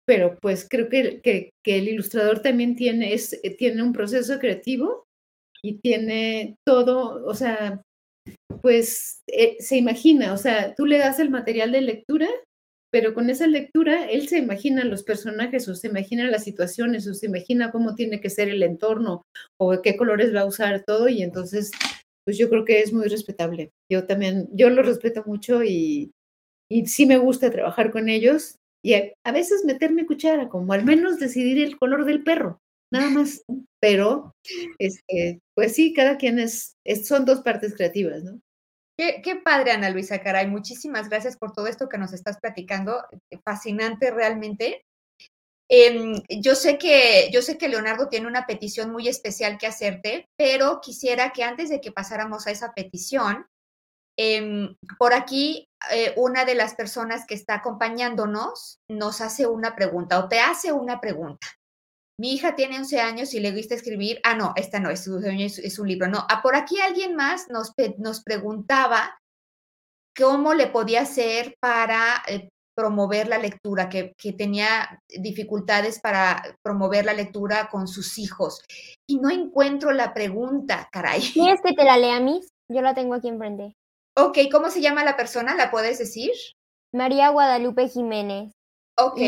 pero pues creo que, que, el ilustrador también tiene, es, eh, tiene un proceso creativo y tiene todo, o sea, pues eh, se imagina, o sea, tú le das el material de lectura pero con esa lectura él se imagina los personajes o se imagina las situaciones o se imagina cómo tiene que ser el entorno o qué colores va a usar todo y entonces pues yo creo que es muy respetable. Yo también, yo lo respeto mucho y, y sí me gusta trabajar con ellos y a, veces meterme cuchara, como al menos decidir el color del perro, nada más. Pero, este, pues sí, cada quien es, son dos partes creativas, ¿no? Qué, padre, Ana Luisa Caray. Muchísimas gracias por todo esto que nos estás platicando. Eh, fascinante realmente. Em, yo, sé que, yo sé que Leonardo tiene una petición muy especial que hacerte, pero quisiera que antes de que pasáramos a esa petición, em, por aquí eh, una de las personas que está acompañándonos nos hace una pregunta o te hace una pregunta mi hija tiene 11 años y le gusta escribir, ah, no, esta no, es, es un libro, no. Ah, por aquí alguien más nos, nos preguntaba cómo le podía hacer para eh, promover la lectura, que, que, tenía dificultades para promover la lectura con sus hijos. Y no encuentro la pregunta, caray. ¿Quieres que te la lea, Miss? Yo la tengo aquí enfrente. Ok, ¿cómo se llama la persona? ¿La puedes decir? María Guadalupe Jiménez. Ok.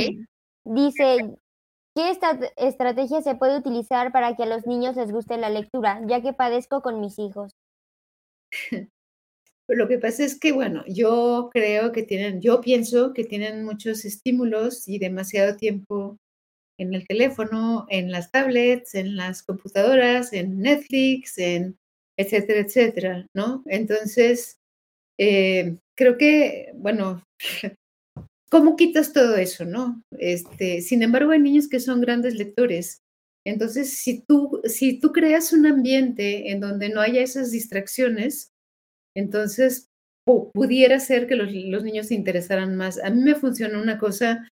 dice, ¿Qué estrategia se puede utilizar para que a los niños les guste la lectura, ya que padezco con mis hijos? Lo que pasa es que, bueno, yo creo que tienen, yo pienso que tienen muchos estímulos y demasiado tiempo en el teléfono, en las tablets, en las computadoras, en Netflix, en etcétera, etcétera, ¿no? Entonces, eh, creo que, bueno, ¿Cómo quitas todo eso, no? Este, sin embargo, hay niños que son grandes lectores. Entonces, si tú, si tú creas un ambiente en donde no haya esas distracciones, entonces pudiera ser que los, niños se interesaran más. A mí me funciona una cosa,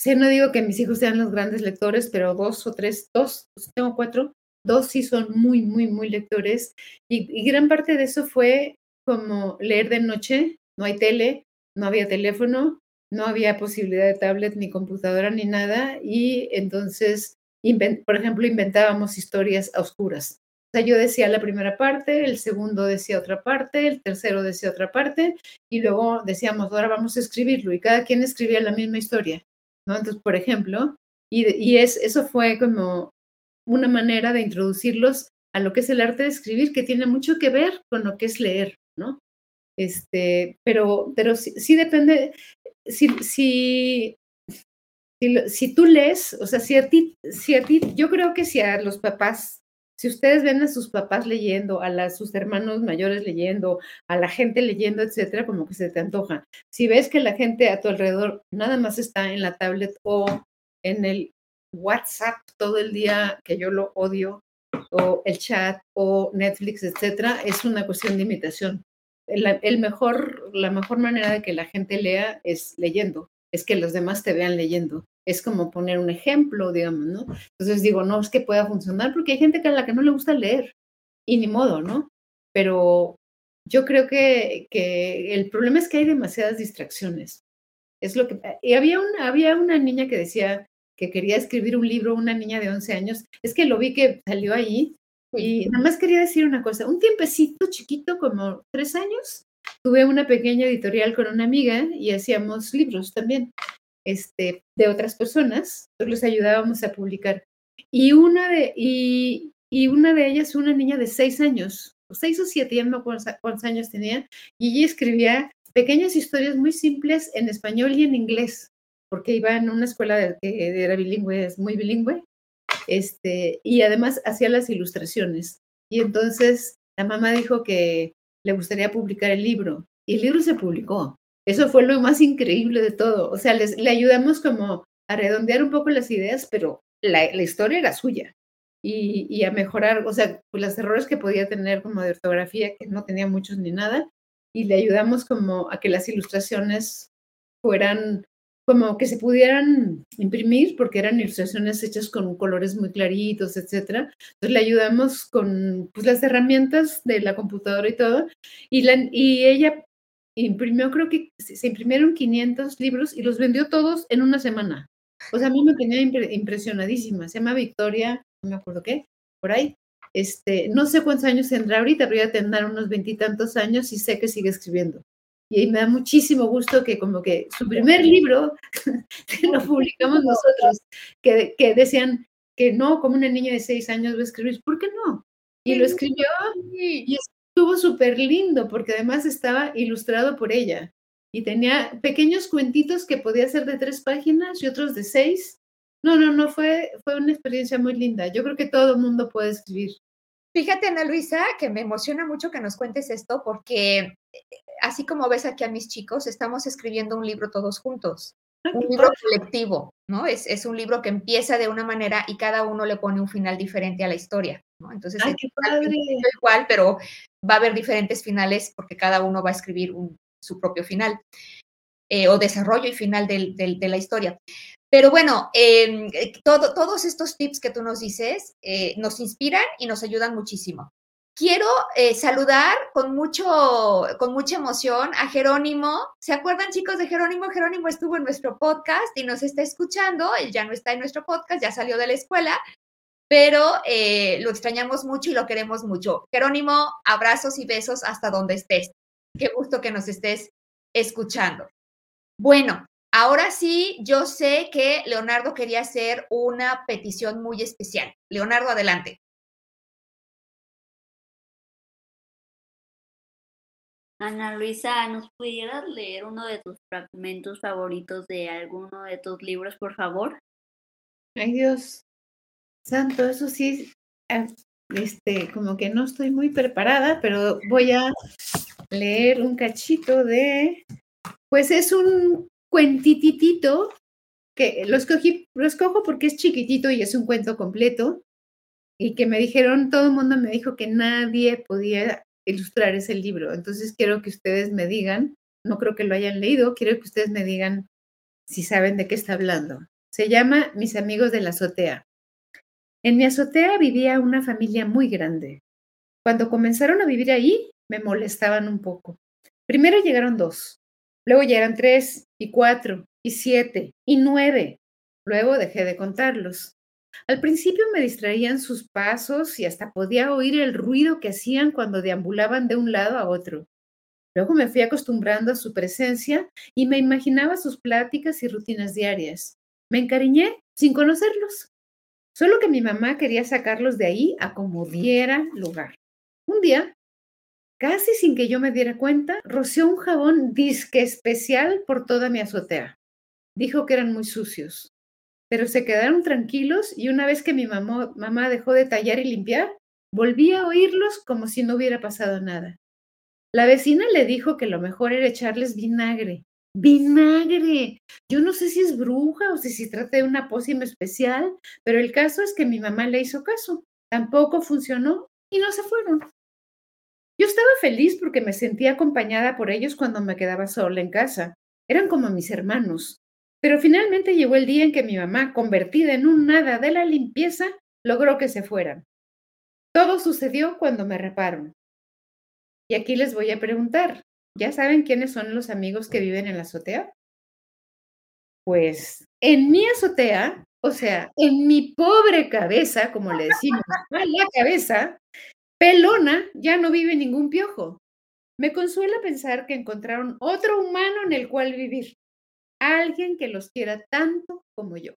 sí, no digo que mis hijos sean los grandes lectores, pero dos o tres, dos, tengo cuatro, dos sí son muy, muy, muy lectores. y gran parte de eso fue como leer de noche, no hay tele, no había teléfono, no había posibilidad de tablet ni computadora ni nada y entonces, por ejemplo, inventábamos historias oscuras. O sea, yo decía la primera parte, el segundo decía otra parte, el tercero decía otra parte y luego decíamos, ahora vamos a escribirlo y cada quien escribía la misma historia, ¿no? Entonces, por ejemplo, y, y es, eso fue como una manera de introducirlos a lo que es el arte de escribir, que tiene mucho que ver con lo que es leer, ¿no? Este, pero, pero sí, depende, si, si, si, tú lees, o sea, si a ti, si a ti, yo creo que si a los papás, si ustedes ven a sus papás leyendo, a sus hermanos mayores leyendo, a la gente leyendo, etcétera, como que se te antoja. Si ves que la gente a tu alrededor nada más está en la tablet o en el WhatsApp todo el día, que yo lo odio, o el chat o Netflix, etcétera, es una cuestión de imitación el mejor, la mejor manera de que la gente lea es leyendo, es que los demás te vean leyendo. Es como poner un ejemplo, digamos, ¿no? Entonces digo, no es que pueda funcionar porque hay gente a la que no le gusta leer y ni modo, ¿no? Pero yo creo que, que el problema es que hay demasiadas distracciones. Es lo que, y había una, había una niña que decía que quería escribir un libro, una niña de 11 años, es que lo vi que salió ahí y nada más quería decir una cosa, un tiempecito chiquito, como tres años, tuve una pequeña editorial con una amiga y hacíamos libros también este, de otras personas, los ayudábamos a publicar. Y una de, y, y una de ellas, una niña de seis años, seis o siete, ya no cuántos años tenía, y ella escribía pequeñas historias muy simples en español y en inglés, porque iba en una escuela que era bilingüe, muy bilingüe, este, y además hacía las ilustraciones. Y entonces la mamá dijo que le gustaría publicar el libro, y el libro se publicó. Eso fue lo más increíble de todo. O sea, le ayudamos como a redondear un poco las ideas, pero la, la historia era suya y, a mejorar, o sea, pues, los errores que podía tener como de ortografía, que no tenía muchos ni nada, y le ayudamos como a que las ilustraciones fueran como que se pudieran imprimir porque eran ilustraciones hechas con colores muy claritos, etcétera. Entonces le ayudamos con pues, las herramientas de la computadora y todo. Y, la, y ella imprimió, creo que se imprimieron 500 libros y los vendió todos en una semana. O sea, a mí me tenía impresionadísima. Se llama Victoria no me acuerdo qué, por ahí. Este, no sé cuántos años tendrá ahorita, pero ya tendrá unos veintitantos años y sé que sigue escribiendo. Y me da muchísimo gusto que como que su primer libro lo publicamos nosotros, que, que decían que no, como una niña de seis años va a escribir, ¿por qué no? Y lo escribió y estuvo súper lindo porque además estaba ilustrado por ella y tenía pequeños cuentitos que podía ser de tres páginas y otros de seis no, no, no, fue, fue una experiencia muy linda. Yo creo que todo el mundo puede escribir. Fíjate, Ana Luisa, que me emociona mucho que nos cuentes esto porque así como ves aquí a mis chicos, estamos escribiendo un libro todos juntos, ah, un libro colectivo, ¿no? Es, es, un libro que empieza de una manera y cada uno le pone un final diferente a la historia, ¿no? Entonces, es igual, pero va a haber diferentes finales porque cada uno va a escribir su propio final eh, o desarrollo y final de la historia. Pero bueno, em, eh, todos estos tips que tú nos dices eh, nos inspiran y nos ayudan muchísimo. Quiero eh, saludar con, mucho, con mucha emoción a Jerónimo. ¿Se acuerdan chicos de Jerónimo? Jerónimo estuvo en nuestro podcast y nos está escuchando. Él ya no está en nuestro podcast, ya salió de la escuela, pero lo extrañamos mucho y lo queremos mucho. Jerónimo, abrazos y besos hasta donde estés. Qué gusto que nos estés escuchando. Bueno, Ahora sí, yo sé que Leonardo quería hacer una petición muy especial. Leonardo, adelante. Ana Luisa, ¿nos pudieras leer uno de tus fragmentos favoritos de alguno de tus libros, por favor? Ay, Dios santo, eso sí, ah, este, como que no estoy muy preparada, pero voy a leer un cachito de, pues es un cuentititito que lo escogí, lo escojo porque es chiquitito y es un cuento completo y que me dijeron, todo el mundo me dijo que nadie podía ilustrar ese libro. Entonces quiero que ustedes me digan, no creo que lo hayan leído, quiero que ustedes me digan si saben de qué está hablando. Se llama Mis amigos de la azotea. En mi azotea vivía una familia muy grande. Cuando comenzaron a vivir ahí, me molestaban un poco. Primero llegaron dos, Luego ya eran tres y cuatro y siete y nueve. Luego dejé de contarlos. Al principio me distraían sus pasos y hasta podía oír el ruido que hacían cuando deambulaban de un lado a otro. Luego me fui acostumbrando a su presencia y me imaginaba sus pláticas y rutinas diarias. Me encariñé sin conocerlos. Solo que mi mamá quería sacarlos de ahí a como diera lugar. Un día Casi sin que yo me diera cuenta, roció un jabón disque especial por toda mi azotea. Dijo que eran muy sucios, pero se quedaron tranquilos y una vez que mi mamá, mamá dejó de tallar y limpiar, volví a oírlos como si no hubiera pasado nada. La vecina le dijo que lo mejor era echarles vinagre. ¡Vinagre! Yo no sé si es bruja o si se trata de una pócima especial, pero el caso es que mi mamá le hizo caso. Tampoco funcionó y no se fueron. Yo estaba feliz porque me sentía acompañada por ellos cuando me quedaba sola en casa. Eran como mis hermanos. Pero finalmente llegó el día en que mi mamá, convertida en un nada de la limpieza, logró que se fueran. Todo sucedió cuando me reparon. Y aquí les voy a preguntar, ¿ya saben quiénes son los amigos que viven en la azotea? Pues en mi azotea, o sea, en mi pobre cabeza, como le decimos, a la cabeza, pelona, ya no vive ningún piojo. Me consuela pensar que encontraron otro humano en el cual vivir, alguien que los quiera tanto como yo.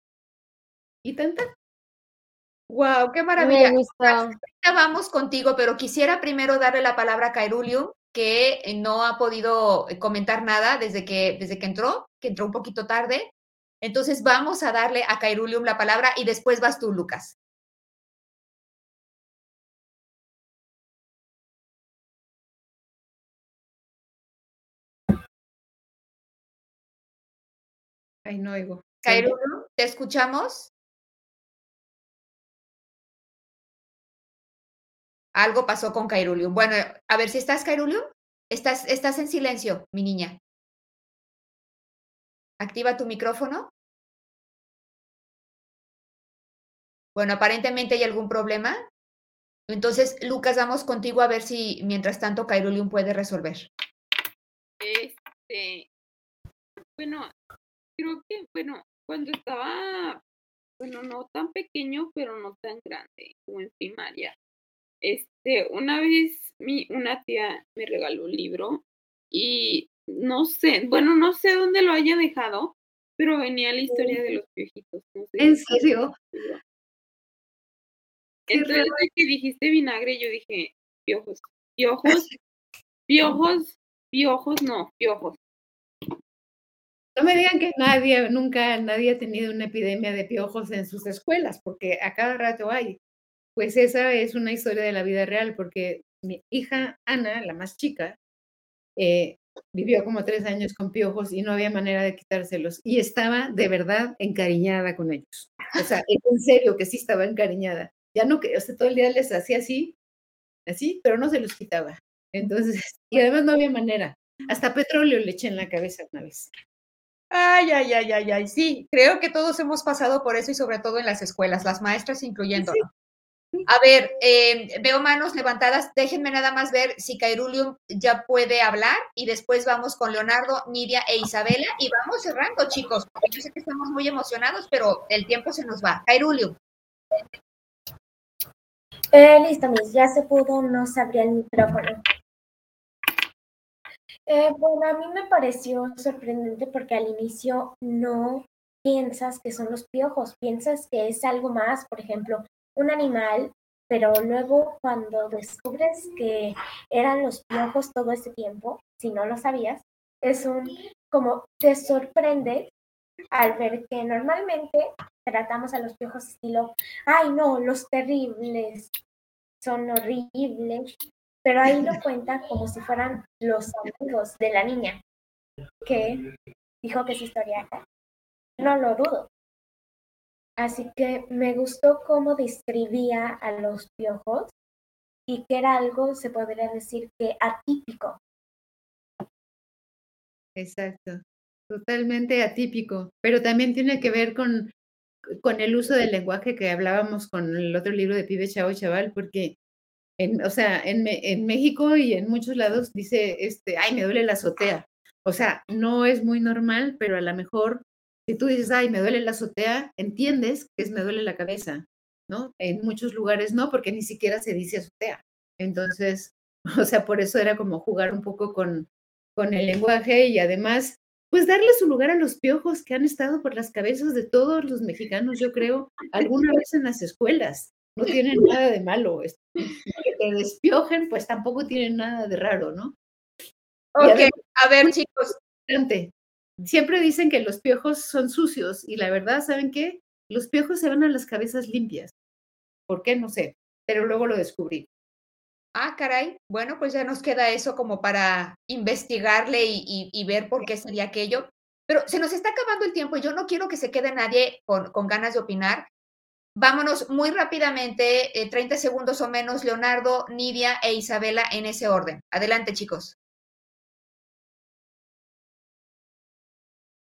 Y tanta. Wow, qué maravilla. vamos contigo, pero quisiera primero darle la palabra a Kairulium, que no ha podido comentar nada desde que, desde que entró, que entró un poquito tarde. Entonces vamos a darle a Kairulium la palabra y después vas tú, Lucas. Ay, no oigo. Kairulium, ¿te escuchamos? Algo pasó con Kairulium. Bueno, a ver si estás, Kairulium. Estás, estás en silencio, mi niña. Activa tu micrófono. Bueno, aparentemente hay algún problema. Entonces, Lucas, vamos contigo a ver si mientras tanto Kairulium puede resolver. Este, bueno, creo que, bueno, cuando estaba, bueno, no tan pequeño, pero no tan grande, como en primaria. Este, una vez mi, una tía me regaló un libro y no sé, bueno, no sé dónde lo haya dejado, pero venía la historia de los piojitos. ¿En serio? Entonces, que dijiste vinagre, yo dije, piojos, piojos, piojos, piojos, no, piojos. No me digan que nadie, nunca nadie ha tenido una epidemia de piojos en sus escuelas, porque a cada rato hay. Pues esa es una historia de la vida real, porque mi hija Ana, la más chica, eh, vivió como tres años con piojos y no había manera de quitárselos. Y estaba de verdad encariñada con ellos. O sea, en serio que sí estaba encariñada. Ya no o sea, todo el día les hacía así, así, pero no se los quitaba. Entonces, y además no había manera. Hasta petróleo le eché en la cabeza una vez. Ay, ay, ay, ay, ay. Sí, creo que todos hemos pasado por eso y sobre todo en las escuelas, las maestras incluyendo. A ver, eh, veo manos levantadas. Déjenme nada más ver si Cairulium ya puede hablar y después vamos con Leonardo, Nidia e Isabela y vamos cerrando, chicos. Yo sé que estamos muy emocionados, pero el tiempo se nos va. Cairulium. Eh, listo, mis, ya se pudo, no se abría el micrófono. Eh, bueno, a mí me pareció sorprendente porque al inicio no piensas que son los piojos, piensas que es algo más, por ejemplo, un animal, pero luego cuando descubres que eran los piojos todo ese tiempo, si no lo sabías, es un como te sorprende al ver que normalmente tratamos a los piojos estilo, ay no, los terribles, son horribles, pero ahí lo cuenta como si fueran los amigos de la niña que dijo que es historia no lo dudo. Así que me gustó cómo describía a los piojos y que era algo, se podría decir que atípico. Exacto, totalmente atípico, pero también tiene que ver con, con el uso del lenguaje que hablábamos con el otro libro de Pibe Chavo Chaval, porque en, o sea, en, en, México y en muchos lados dice, este, ay, me duele la azotea. O sea, no es muy normal, pero a lo mejor si tú dices, ay, me duele la azotea, entiendes que es me duele la cabeza, ¿no? En muchos lugares no, porque ni siquiera se dice azotea. Entonces, o sea, por eso era como jugar un poco con, con el lenguaje y además, pues darle su lugar a los piojos que han estado por las cabezas de todos los mexicanos, yo creo, alguna vez en las escuelas no tienen nada de malo. Que te despiojen, pues tampoco tienen nada de raro, ¿no? Ok, a ver, chicos. Siempre dicen que los piojos son sucios y la verdad, ¿saben qué? Los piojos se van a las cabezas limpias. ¿Por qué? No sé, pero luego lo descubrí. Ah, caray. Bueno, pues ya nos queda eso como para investigarle y, ver por qué sería aquello. Pero se nos está acabando el tiempo y yo no quiero que se quede nadie con, con ganas de opinar. Vámonos muy rápidamente, 30 eh, segundos o menos, Leonardo, Nidia e Isabela en ese orden. Adelante, chicos.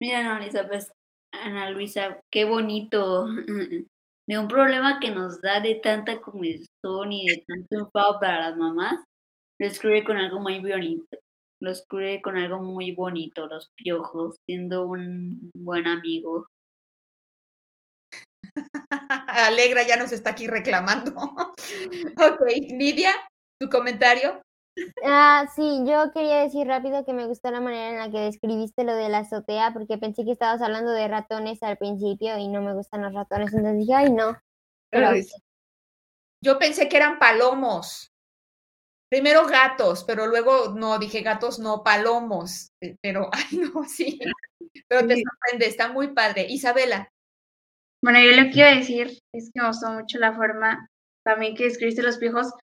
Mira, Ana Luisa, pues, Ana Luisa, qué bonito. De un problema que nos da de tanta comezón y de tanto enfado para las mamás, lo escribe con algo muy bonito. los cubre con algo muy bonito, los piojos, siendo un buen amigo. Alegra ya nos está aquí reclamando. ok, Lidia, tu comentario. Ah, sí, yo quería decir rápido que me gustó la manera en la que describiste lo de la azotea, porque pensé que estabas hablando de ratones al principio y no me gustan los ratones, entonces dije, ay, no. Pero, yo pensé que eran palomos. Primero gatos, pero luego no, dije gatos, no, palomos. Eh, pero, ay, no, sí. Pero te sorprende, está muy padre. Isabela. Bueno, yo lo que iba a decir es que me gustó mucho la forma también que escribiste los piojos,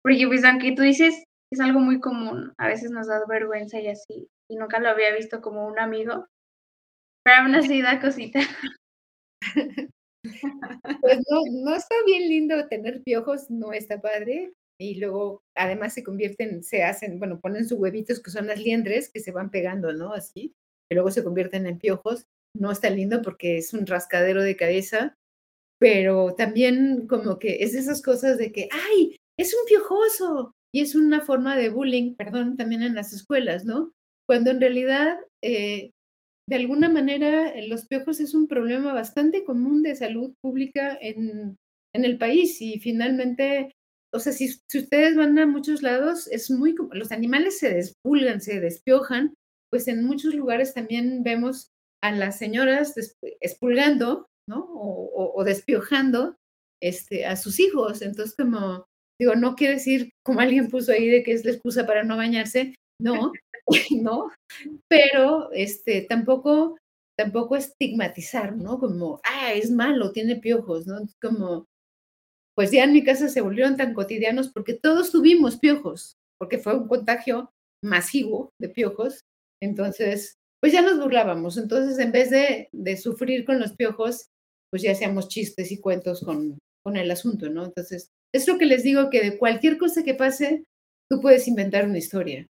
porque pues aunque tú dices es algo muy común, a veces nos da vergüenza y así, y nunca lo había visto como un amigo, pero aún así da cosita. Pues no, no está bien lindo tener piojos, no está padre. Y luego, además, se convierten, se hacen, bueno, ponen sus huevitos que son las liendres que se van pegando, ¿no? Así, que luego se convierten en piojos. No está lindo porque es un rascadero de cabeza, pero también como que es de esas cosas de que, ¡ay! Es un piojoso. Y es una forma de bullying, perdón, también en las escuelas, ¿no? Cuando en realidad eh, de alguna manera los piojos es un problema bastante común de salud pública en, en el país y finalmente, o sea, si, si, ustedes van a muchos lados, es muy, los animales se despulgan, se despiojan, pues en muchos lugares también vemos a las señoras expulgando, ¿no? O, o, despiojando este, a sus hijos. Entonces, como, digo, no quiere decir, como alguien puso ahí, de que es la excusa para no bañarse, no, ¿no? Pero este, tampoco, tampoco estigmatizar, ¿no? Como, ah, es malo, tiene piojos, ¿no? Como, pues ya en mi casa se volvieron tan cotidianos porque todos tuvimos piojos, porque fue un contagio masivo de piojos. Entonces, pues ya nos burlábamos. Entonces, en vez de, de sufrir con los piojos, pues ya hacíamos chistes y cuentos con, el asunto, ¿no? Entonces, es lo que les digo, que de cualquier cosa que pase, tú puedes inventar una historia.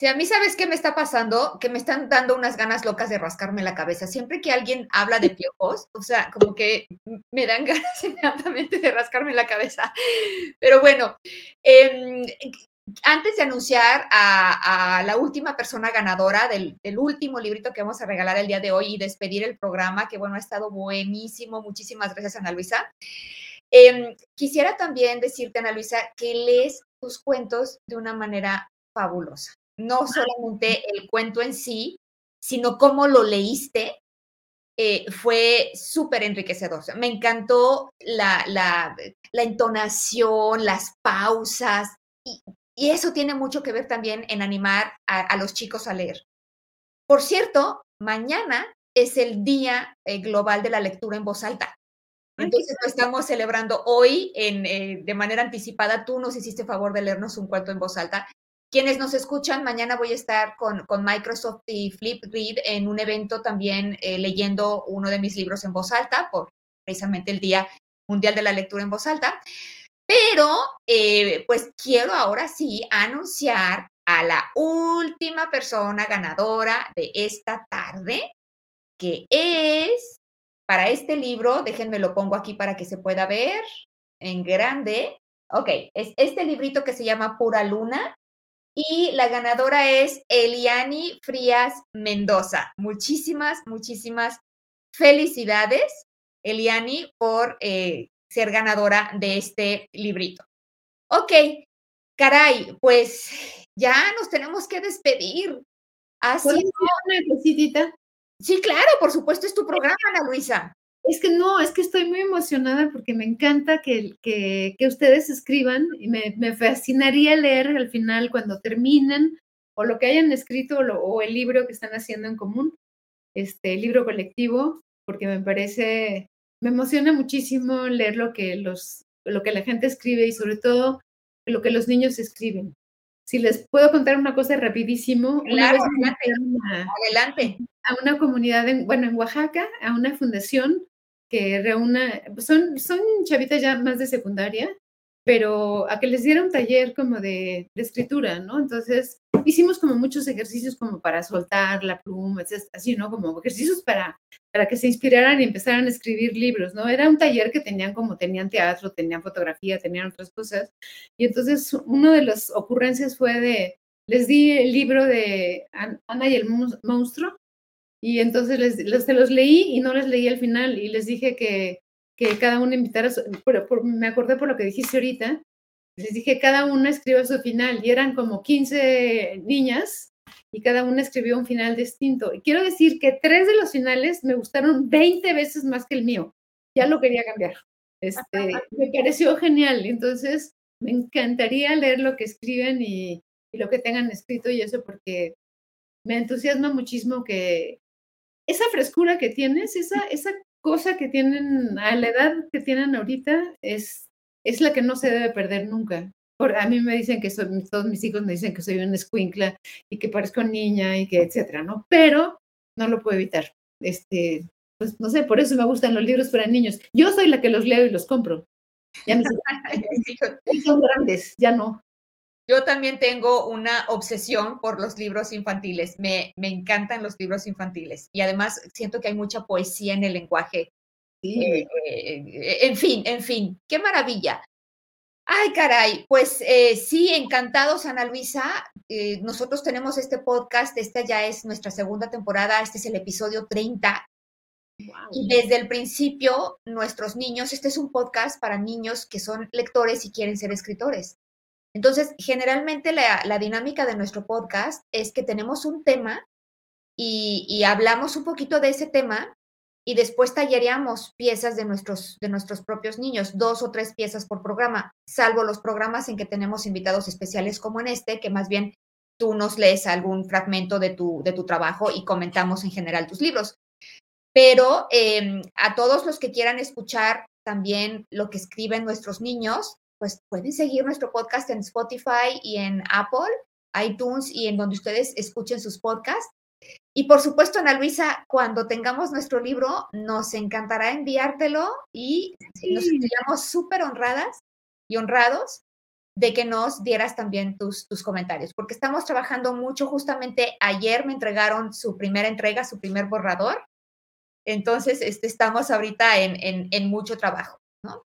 Si a mí sabes qué me está pasando, que me están dando unas ganas locas de rascarme la cabeza. Siempre que alguien habla de piojos, o sea, como que me dan ganas inmediatamente de rascarme la cabeza. Pero bueno, em, antes de anunciar a, la última persona ganadora del, último librito que vamos a regalar el día de hoy y despedir el programa, que bueno, ha estado buenísimo. Muchísimas gracias, Ana Luisa. Em, quisiera también decirte, Ana Luisa, que lees tus cuentos de una manera fabulosa no solamente el cuento en sí, sino cómo lo leíste, eh, fue súper enriquecedor. me encantó la, la, entonación, las pausas, y, eso tiene mucho que ver también en animar a, los chicos a leer. Por cierto, mañana es el Día eh, Global de la Lectura en Voz Alta. Entonces lo estamos celebrando hoy en, eh, de manera anticipada. Tú nos hiciste favor de leernos un cuento en voz alta quienes nos escuchan, mañana voy a estar con, Microsoft y Flipgrid en un evento también eh, leyendo uno de mis libros en voz alta, por precisamente el Día Mundial de la Lectura en Voz Alta. Pero, eh, pues quiero ahora sí anunciar a la última persona ganadora de esta tarde, que es para este libro, déjenme lo pongo aquí para que se pueda ver en grande. Ok, es este librito que se llama Pura Luna y la ganadora es Eliani Frías Mendoza. Muchísimas, muchísimas felicidades, Eliani, por eh, ser ganadora de este librito. Ok, caray, pues ya nos tenemos que despedir. Así una Sí, claro, por supuesto, es tu programa, Ana Luisa. Es que no, es que estoy muy emocionada porque me encanta que, que, ustedes escriban y me, me, fascinaría leer al final cuando terminen o lo que hayan escrito o, el libro que están haciendo en común, este libro colectivo, porque me parece, me emociona muchísimo leer lo que, los, lo que la gente escribe y sobre todo lo que los niños escriben. Si les puedo contar una cosa rapidísimo. Claro, adelante. A una comunidad, en, bueno, en Oaxaca, a una fundación que reúna, son, son chavitas ya más de secundaria, pero a que les diera un taller como de, escritura, ¿no? Entonces hicimos como muchos ejercicios como para soltar la pluma, así, ¿no? Como ejercicios para, para que se inspiraran y empezaran a escribir libros, ¿no? Era un taller que tenían como, tenían teatro, tenían fotografía, tenían otras cosas. Y entonces una de las ocurrencias fue de les di el libro de Ana y el monstruo y entonces les, se los leí y no les leí al final y les dije que, que cada uno invitara, me acordé por lo que dijiste ahorita, les dije cada una escriba su final y eran como 15 niñas y cada una escribió un final distinto. Y quiero decir que tres de los finales me gustaron 20 veces más que el mío. Ya lo quería cambiar. Este, me pareció genial. Entonces, me encantaría leer lo que escriben y, y lo que tengan escrito y eso porque me entusiasma muchísimo que esa frescura que tienes, esa, esa cosa que tienen a la edad que tienen ahorita es, es la que no se debe perder nunca. Por, a mí me dicen que son, todos mis hijos me dicen que soy una escuincla y que parezco niña y que etcétera, ¿no? Pero no lo puedo evitar. Este, pues no sé, por eso me gustan los libros para niños. Yo soy la que los leo y los compro. Ya no son grandes, ya no. Yo también tengo una obsesión por los libros infantiles. Me, me encantan los libros infantiles y además siento que hay mucha poesía en el lenguaje. Eh, eh, en fin, en fin, qué maravilla. Ay, caray, pues eh, sí, encantados, Ana Luisa. nosotros tenemos este podcast, esta ya es nuestra segunda temporada, este es el episodio 30. Y desde el principio, nuestros niños, este es un podcast para niños que son lectores y quieren ser escritores. Entonces, generalmente la, dinámica de nuestro podcast es que tenemos un tema y, hablamos un poquito de ese tema y después tallereamos piezas de nuestros, de nuestros propios niños, dos o tres piezas por programa, salvo los programas en que tenemos invitados especiales como en este, que más bien tú nos lees algún fragmento de tu, de tu trabajo y comentamos en general tus libros. Pero em, a todos los que quieran escuchar también lo que escriben nuestros niños, pues pueden seguir nuestro podcast en Spotify y en Apple, iTunes y en donde ustedes escuchen sus podcasts. Y por supuesto, Ana Luisa, cuando tengamos nuestro libro, nos encantará enviártelo y nos sentiríamos súper honradas y honrados de que nos dieras también tus, tus comentarios, porque estamos trabajando mucho. Justamente ayer me entregaron su primera entrega, su primer borrador. Entonces, este, estamos ahorita en, en, mucho trabajo, ¿no?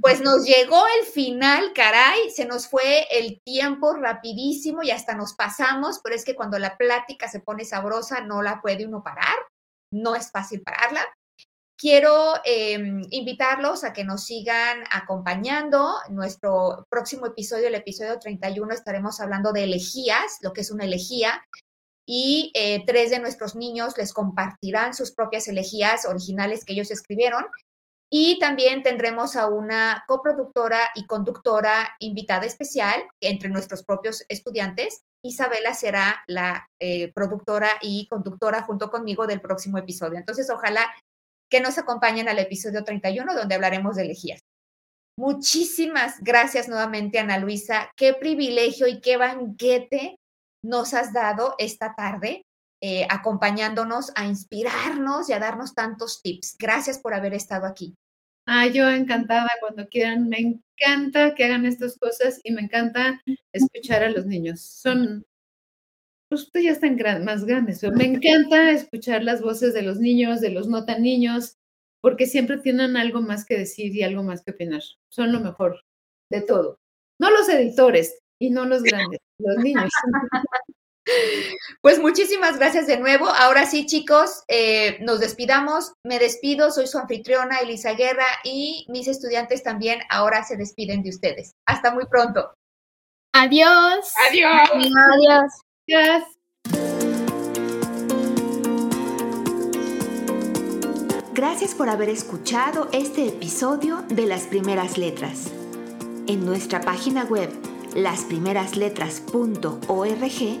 Pues nos llegó el final, caray, se nos fue el tiempo rapidísimo y hasta nos pasamos, pero es que cuando la plática se pone sabrosa no la puede uno parar, no es fácil pararla. Quiero em, invitarlos a que nos sigan acompañando. nuestro próximo episodio, el episodio 31, estaremos hablando de elegías, lo que es una elegía, y eh, tres de nuestros niños les compartirán sus propias elegías originales que ellos escribieron y también tendremos a una coproductora y conductora invitada especial entre nuestros propios estudiantes. Isabela será la eh, productora y conductora junto conmigo del próximo episodio. Entonces, ojalá que nos acompañen al episodio 31 donde hablaremos de elegías. Muchísimas gracias nuevamente, Ana Luisa. Qué privilegio y qué banquete nos has dado esta tarde. Eh, acompañándonos a inspirarnos y a darnos tantos tips. Gracias por haber estado aquí. Ah, yo encantada cuando quieran. Me encanta que hagan estas cosas y me encanta escuchar a los niños. Son, pues ya están más grandes, me encanta escuchar las voces de los niños, de los no tan niños, porque siempre tienen algo más que decir y algo más que opinar. Son lo mejor de todo. No los editores y no los grandes, los niños. Pues muchísimas gracias de nuevo. Ahora sí, chicos, eh, nos despidamos. Me despido, soy su anfitriona Elisa Guerra y mis estudiantes también ahora se despiden de ustedes. Hasta muy pronto. Adiós. Adiós. Adiós. Adiós. Gracias por haber escuchado este episodio de Las Primeras Letras. En nuestra página web, lasprimerasletras.org,